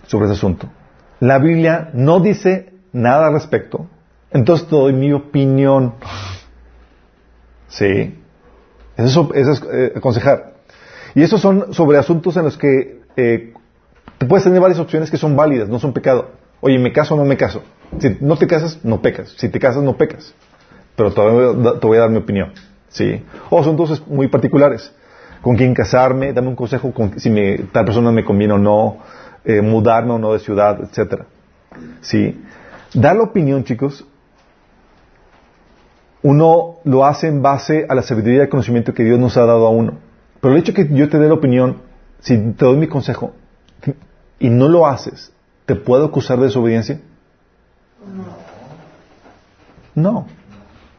sobre ese asunto. La Biblia no dice nada al respecto. Entonces te doy mi opinión. Sí. Eso, es- eh, aconsejar. Y esos son sobre asuntos en los que eh, te puedes tener varias opciones que son válidas, no son pecado. Oye, ¿me caso o no me caso? Si no te casas, no pecas. Si te casas, no pecas. Pero te voy a, da- te voy a dar mi opinión. ¿Sí? O son entonces muy particulares. ¿Con quién casarme? Dame un consejo con, si me, tal persona me conviene o no. eh, mudarme o no de ciudad, etcétera. ¿Sí? Dar la opinión, chicos, uno lo hace en base a la sabiduría y el conocimiento que Dios nos ha dado a uno. Pero el hecho que yo te dé la opinión, si te doy mi consejo y no lo haces, ¿te puedo acusar de desobediencia? No.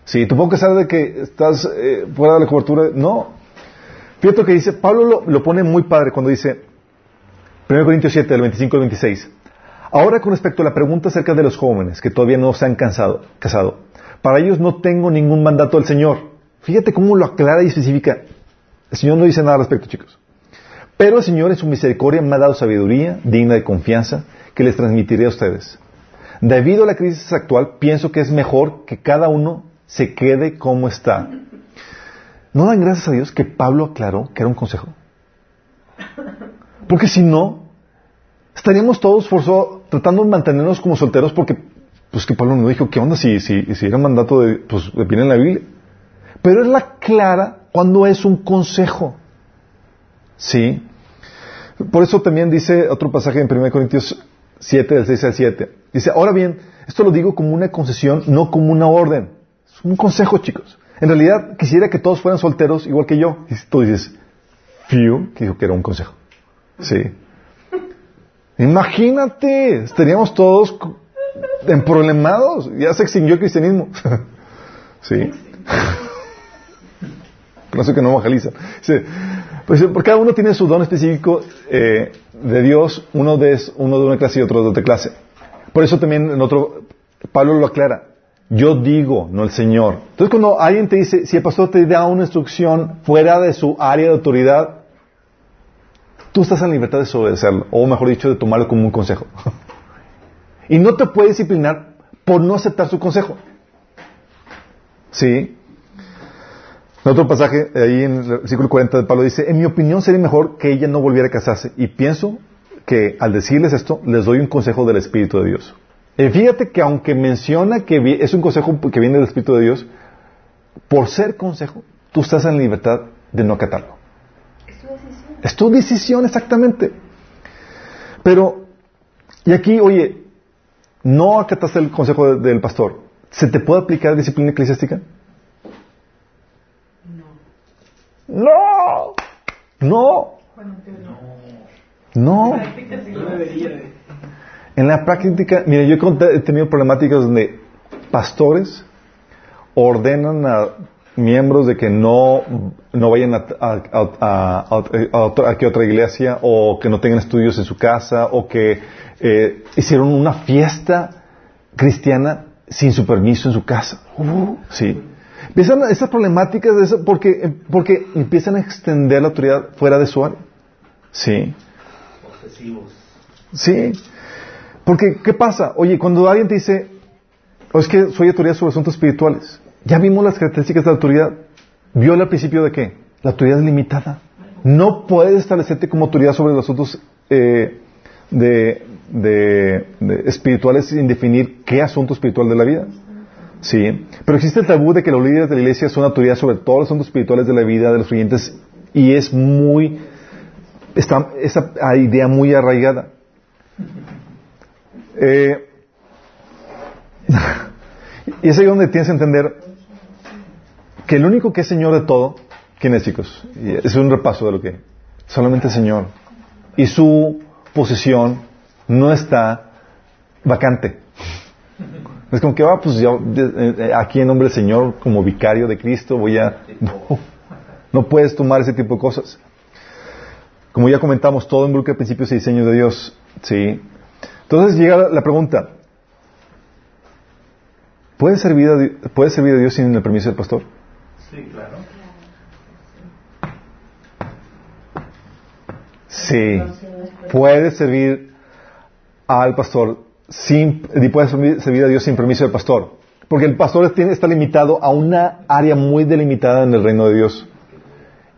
Si te puedo acusar de que estás eh, fuera de la cobertura, no. Fíjate que dice, Pablo lo, lo pone muy padre cuando dice, 1 Corintios 7, del 25 al 26. Ahora con respecto a la pregunta acerca de los jóvenes que todavía no se han casado, para ellos no tengo ningún mandato del Señor. Fíjate cómo lo aclara y especifica. El Señor no dice nada al respecto, chicos. Pero el Señor en su misericordia me ha dado sabiduría digna de confianza que les transmitiré a ustedes. Debido a la crisis actual, pienso que es mejor que cada uno se quede como está. ¿No dan gracias a Dios que Pablo aclaró que era un consejo? Porque si no, estaríamos todos forzados tratando de mantenernos como solteros porque, pues que Pablo nos dijo, ¿qué onda si, si, si era mandato de, pues, de en la Biblia? Pero es la clara cuando es un consejo. ¿Sí? Por eso también dice otro pasaje en 1 Corintios 7, del 6 al 7. Dice, ahora bien, esto lo digo como una concesión, no como una orden. Es un consejo, chicos. En realidad, quisiera que todos fueran solteros igual que yo. Y tú dices, few, que dijo que era un consejo. Sí. Imagínate, estaríamos todos emproblemados. Ya se extinguió el cristianismo. sí. Por eso que no evangeliza. Sí. Pues porque cada uno tiene su don específico eh, de Dios, uno de, uno de una clase y otro de otra clase. Por eso también en otro, Pablo lo aclara. Yo digo, no el Señor. Entonces cuando alguien te dice, si el pastor te da una instrucción fuera de su área de autoridad, tú estás en libertad de desobedecerlo, o mejor dicho, de tomarlo como un consejo. y no te puede disciplinar por no aceptar su consejo. ¿Sí? En otro pasaje, ahí en el versículo 40 de Pablo dice, en mi opinión sería mejor que ella no volviera a casarse. Y pienso que al decirles esto, les doy un consejo del Espíritu de Dios. Y fíjate que aunque menciona que es un consejo que viene del Espíritu de Dios, por ser consejo, tú estás en libertad de no acatarlo. Es tu decisión exactamente. Pero, y aquí, oye, no acataste el consejo de- del pastor. ¿Se te puede aplicar disciplina eclesiástica? No. No. No. No. En la práctica, mire, yo he tenido problemáticas donde pastores ordenan a miembros de que no, no vayan a, a, a- a- a otra, que otra iglesia o que no tengan estudios en su casa o que eh, hicieron una fiesta cristiana sin su permiso en su casa. Uh, sí. Empiezan esas problemáticas de eso porque, porque empiezan a extender la autoridad fuera de su área. Sí. Obsesivos. Sí. Porque, ¿qué pasa? Oye, cuando alguien te dice, o es que soy autoridad sobre asuntos espirituales, ya vimos las características de la autoridad. Viola el principio de qué? La autoridad es limitada. No puedes establecerte como autoridad sobre los asuntos eh, espirituales sin definir qué asunto espiritual de la vida. Sí. Pero existe el tabú de que los líderes de la iglesia son autoridad sobre todos los asuntos espirituales de la vida de los creyentes y es muy, está esa idea muy arraigada. Eh, y es ahí donde tienes que entender que el único que es Señor de todo, ¿quién es, chicos? Es un repaso de lo que solamente el Señor. Y su posición no está vacante. Es como que, va, pues yo eh, aquí en nombre del Señor, como vicario de Cristo, voy a... No, no puedes tomar ese tipo de cosas. Como ya comentamos, todo involucra principios y diseños de Dios. Sí. Entonces llega la- pregunta, ¿puede servir, a, ¿puede servir a Dios sin el permiso del pastor? Sí, claro. Sí. Puede servir al pastor sin, y puede servir, a Dios sin permiso del pastor. Porque el pastor está limitado a una área muy delimitada en el reino de Dios.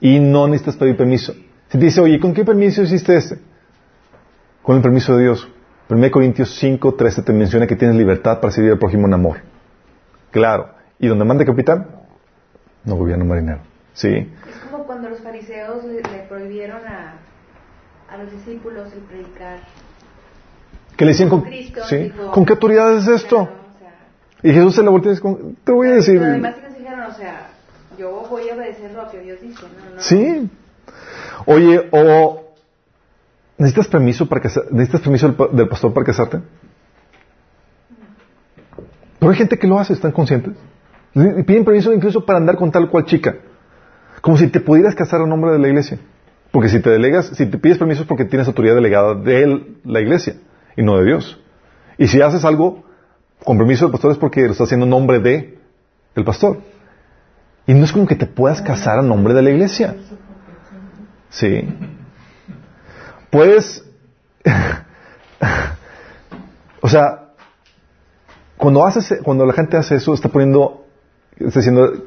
Y no necesitas pedir permiso. Si te dice, oye, ¿con qué permiso hiciste este? Con el permiso de Dios. 1 Corintios 5, 13 te menciona que tienes libertad para servir al prójimo en amor. Claro. ¿Y donde manda capitán? No gobierno marinero. Sí. Es como cuando los fariseos le, le prohibieron a, a los discípulos el predicar. Que le decían con, Cristo ¿sí? dijo, ¿con qué autoridad es esto? Claro, o sea, Y Jesús se la voltea y dice, "Con- te voy a decir. Pero además ellos dijeron, o sea, yo voy a obedecer lo que Dios dice, ¿no? no Sí. Oye, o ¿necesitas permiso para casar, necesitas permiso del pastor para casarte? Pero hay gente que lo hace, están conscientes. Y piden permiso incluso para andar con tal cual chica. Como si te pudieras casar a nombre de la iglesia. Porque si te delegas, si te pides permiso es porque tienes autoridad delegada de la iglesia y no de Dios. Y si haces algo con permiso del pastor es porque lo estás haciendo en nombre de el pastor. Y no es como que te puedas casar a nombre de la iglesia. Sí. Puedes, o sea, cuando haces, cuando la gente hace eso, está poniendo, está diciendo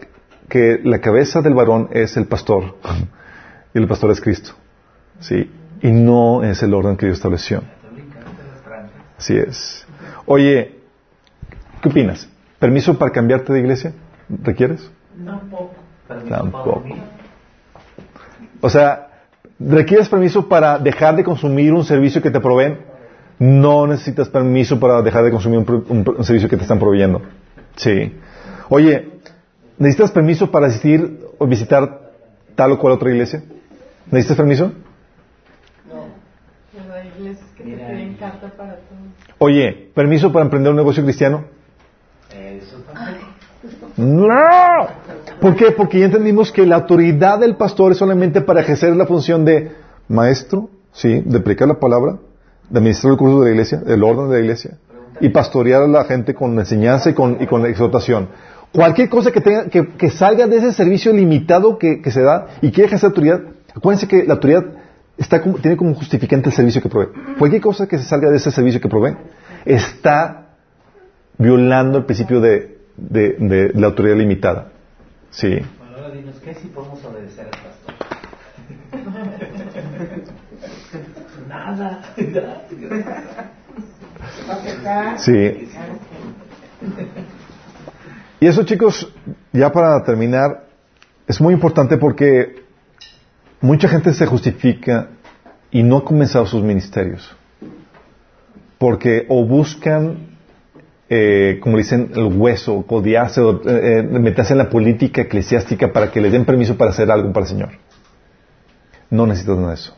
que la cabeza del varón es el pastor y el pastor es Cristo. Sí. Y no es el orden que Dios estableció. Así es. Oye, ¿qué opinas? ¿Permiso para cambiarte de iglesia? ¿Requieres? Tampoco. Tampoco. O sea, ¿requieres permiso para dejar de consumir un servicio que te proveen? No necesitas permiso para dejar de consumir un, un servicio que te están proveyendo. Sí. Oye, ¿necesitas permiso para asistir o visitar tal o cual otra iglesia? ¿Necesitas permiso? Pero hay iglesias que te Mira. piden carta para todo. Oye, ¿permiso para emprender un negocio cristiano? Eso. ¡No! ¿Por qué? Porque ya entendimos que la autoridad del pastor es solamente para ejercer la función de maestro, sí, de predicar la palabra, de administrar el curso de la iglesia, el orden de la iglesia, y pastorear a la gente con enseñanza y con, y con exhortación. Cualquier cosa que, tenga, que, que salga de ese servicio limitado que, que se da y quiere ejercer autoridad, acuérdense que la autoridad está como- tiene como justificante el servicio que provee. Cualquier cosa que se salga de ese servicio que provee está violando el principio de, de- de la autoridad limitada. Sí. Bueno, Ahora dinos, ¿qué si podemos obedecer al pastor? Nada. Sí. Y eso, chicos, ya para terminar, es muy importante porque mucha gente se justifica y no ha comenzado sus ministerios. Porque o buscan, eh, como dicen, el hueso, codiarse, o, eh, eh, meterse en la política eclesiástica para que les den permiso para hacer algo para el Señor. No necesitas nada de eso.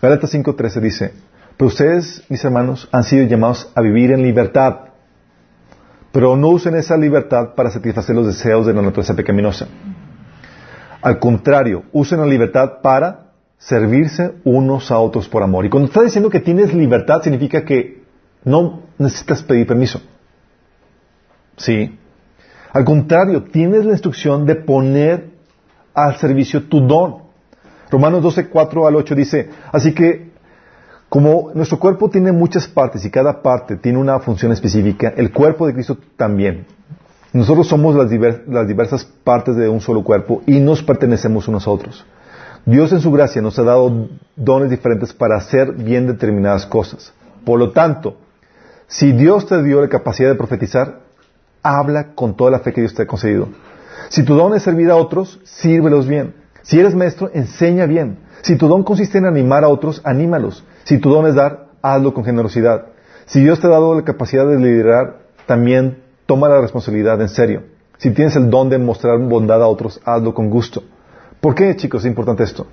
Gálatas 5.13 dice, pero ustedes, mis hermanos, han sido llamados a vivir en libertad, pero no usen esa libertad para satisfacer los deseos de la naturaleza pecaminosa. Al contrario, usen la libertad para servirse unos a otros por amor. Y cuando está diciendo que tienes libertad, significa que no necesitas pedir permiso. Sí. Al contrario, tienes la instrucción de poner al servicio tu don. Romanos 12, 4 al 8 dice, así que como nuestro cuerpo tiene muchas partes y cada parte tiene una función específica, el cuerpo de Cristo también. Nosotros somos las, diver- las diversas partes de un solo cuerpo y nos pertenecemos unos a otros. Dios en su gracia nos ha dado dones diferentes para hacer bien determinadas cosas. Por lo tanto, si Dios te dio la capacidad de profetizar, habla con toda la fe que Dios te ha concedido. Si tu don es servir a otros, sírvelos bien. Si eres maestro, enseña bien. Si tu don consiste en animar a otros, anímalos. Si tu don es dar, hazlo con generosidad. Si Dios te ha dado la capacidad de liderar, también toma la responsabilidad en serio. Si tienes el don de mostrar bondad a otros, hazlo con gusto. ¿Por qué, chicos, es importante esto?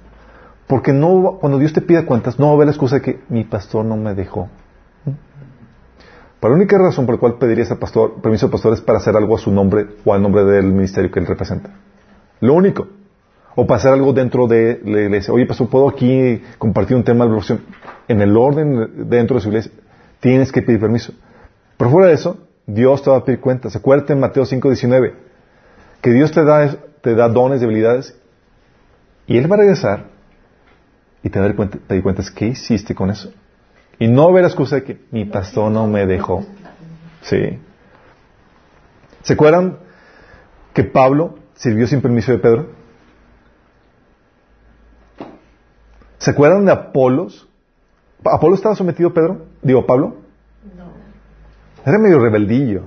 Porque no, cuando Dios te pida cuentas, no va a haber la excusa de que mi pastor no me dejó. Para la única razón por la cual pedirías al pastor, permiso al pastor es para hacer algo a su nombre o al nombre del ministerio que él representa. Lo único. O para hacer algo dentro de la iglesia. Oye, pastor, ¿puedo aquí compartir un tema de devoción? En el orden dentro de su iglesia, tienes que pedir permiso. Pero fuera de eso, Dios te va a pedir cuentas. Acuérdate en Mateo 5.19 que Dios te da, te da dones, debilidades, y Él va a regresar y te va a pedir cuentas, ¿qué hiciste con eso? Y no ver la excusa de que mi pastor no me dejó. Sí. ¿Se acuerdan que Pablo sirvió sin permiso de Pedro? ¿Se acuerdan de Apolos? ¿Apolo estaba sometido a Pedro? Digo, Pablo. Era medio rebeldillo.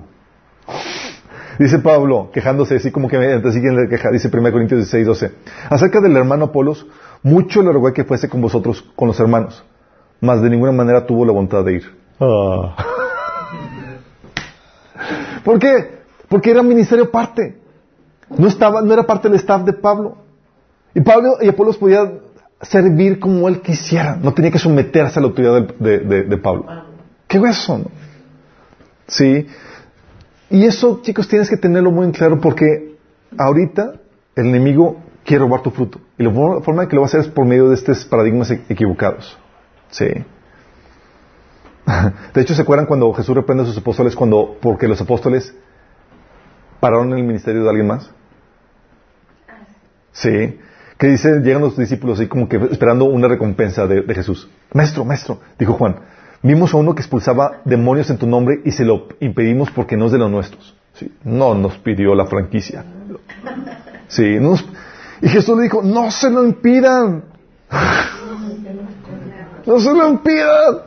Dice Pablo, quejándose así como que así que le queja, dice 1 Corintios 16, 12. Acerca del hermano Apolos, mucho le rogué que fuese con vosotros, con los hermanos, mas de ninguna manera tuvo la voluntad de ir. Ah. ¿Por qué? Porque era ministerio aparte. No estaba, no era parte del staff de Pablo. Y Pablo y Apolos podían servir como él quisiera. No tenía que someterse a la autoridad de, de, de Pablo. ¿Qué hueso? No? Sí. Y eso, chicos, tienes que tenerlo muy en claro porque ahorita el enemigo quiere robar tu fruto. Y la forma en que lo va a hacer es por medio de estos paradigmas equivocados. Sí. De hecho, ¿se acuerdan cuando Jesús reprende a sus apóstoles cuando, porque los apóstoles pararon el ministerio de alguien más? Sí. Que dice, llegan los discípulos así como que esperando una recompensa de, Jesús. Maestro, maestro, dijo Juan, vimos a uno que expulsaba demonios en tu nombre y se lo impedimos porque no es de los nuestros. Sí. No nos pidió la franquicia. Sí. Y Jesús le dijo, no se lo impidan. No se lo impidan.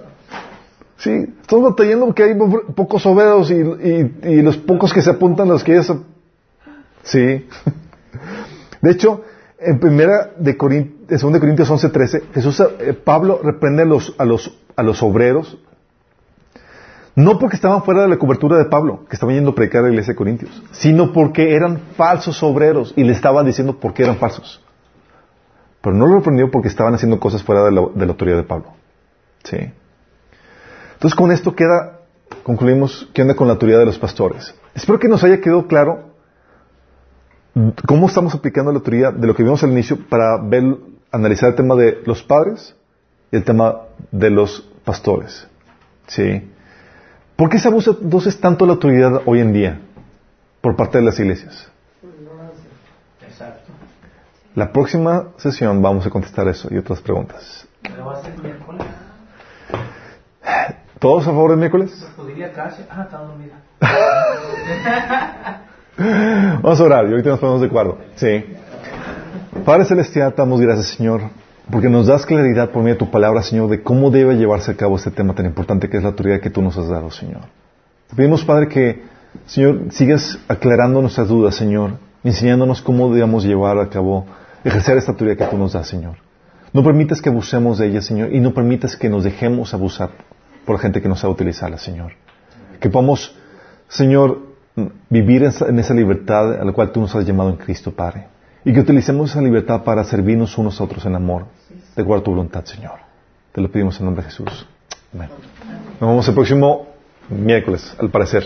Sí, estamos batallando porque hay pocos obreros y, y, los pocos que se apuntan los que es... Sí. De hecho, en primera de Corint, en 2 Corintios 11, 13, Jesús, eh, Pablo reprende a los, a los, a los obreros, no porque estaban fuera de la cobertura de Pablo, que estaban yendo a predicar a la iglesia de Corintios, sino porque eran falsos obreros y le estaban diciendo por qué eran falsos. Pero no lo reprendió porque estaban haciendo cosas fuera de la, de la autoridad de Pablo. Sí. Entonces con esto queda, concluimos, ¿qué onda con la autoridad de los pastores? Espero que nos haya quedado claro cómo estamos aplicando la autoridad de lo que vimos al inicio para ver, analizar el tema de los padres y el tema de los pastores. ¿Sí? ¿Por qué se abusa entonces tanto la autoridad hoy en día por parte de las iglesias? Exacto. La próxima sesión vamos a contestar eso y otras preguntas. ¿Pero va a ser miércoles? ¿Todos a favor del miércoles? Pues diría casi. Ah, está dormida. Vamos a orar y ahorita nos ponemos de acuerdo. Sí. Padre Celestial, damos gracias, Señor, porque nos das claridad por medio de tu palabra, Señor, de cómo debe llevarse a cabo este tema tan importante que es la autoridad que tú nos has dado, Señor. Te pedimos, Padre, que, Señor, sigas aclarando nuestras dudas, Señor, enseñándonos cómo debemos llevar a cabo, ejercer esta autoridad que tú nos das, Señor. No permitas que abusemos de ella, Señor, y no permitas que nos dejemos abusar por la gente que nos sabe utilizarla, Señor. Que podamos, Señor, vivir en esa, libertad a la cual tú nos has llamado en Cristo, Padre. Y que utilicemos esa libertad para servirnos unos a otros en amor, de acuerdo a tu voluntad, Señor. Te lo pedimos en nombre de Jesús. Amén. Nos vemos el próximo miércoles, al parecer.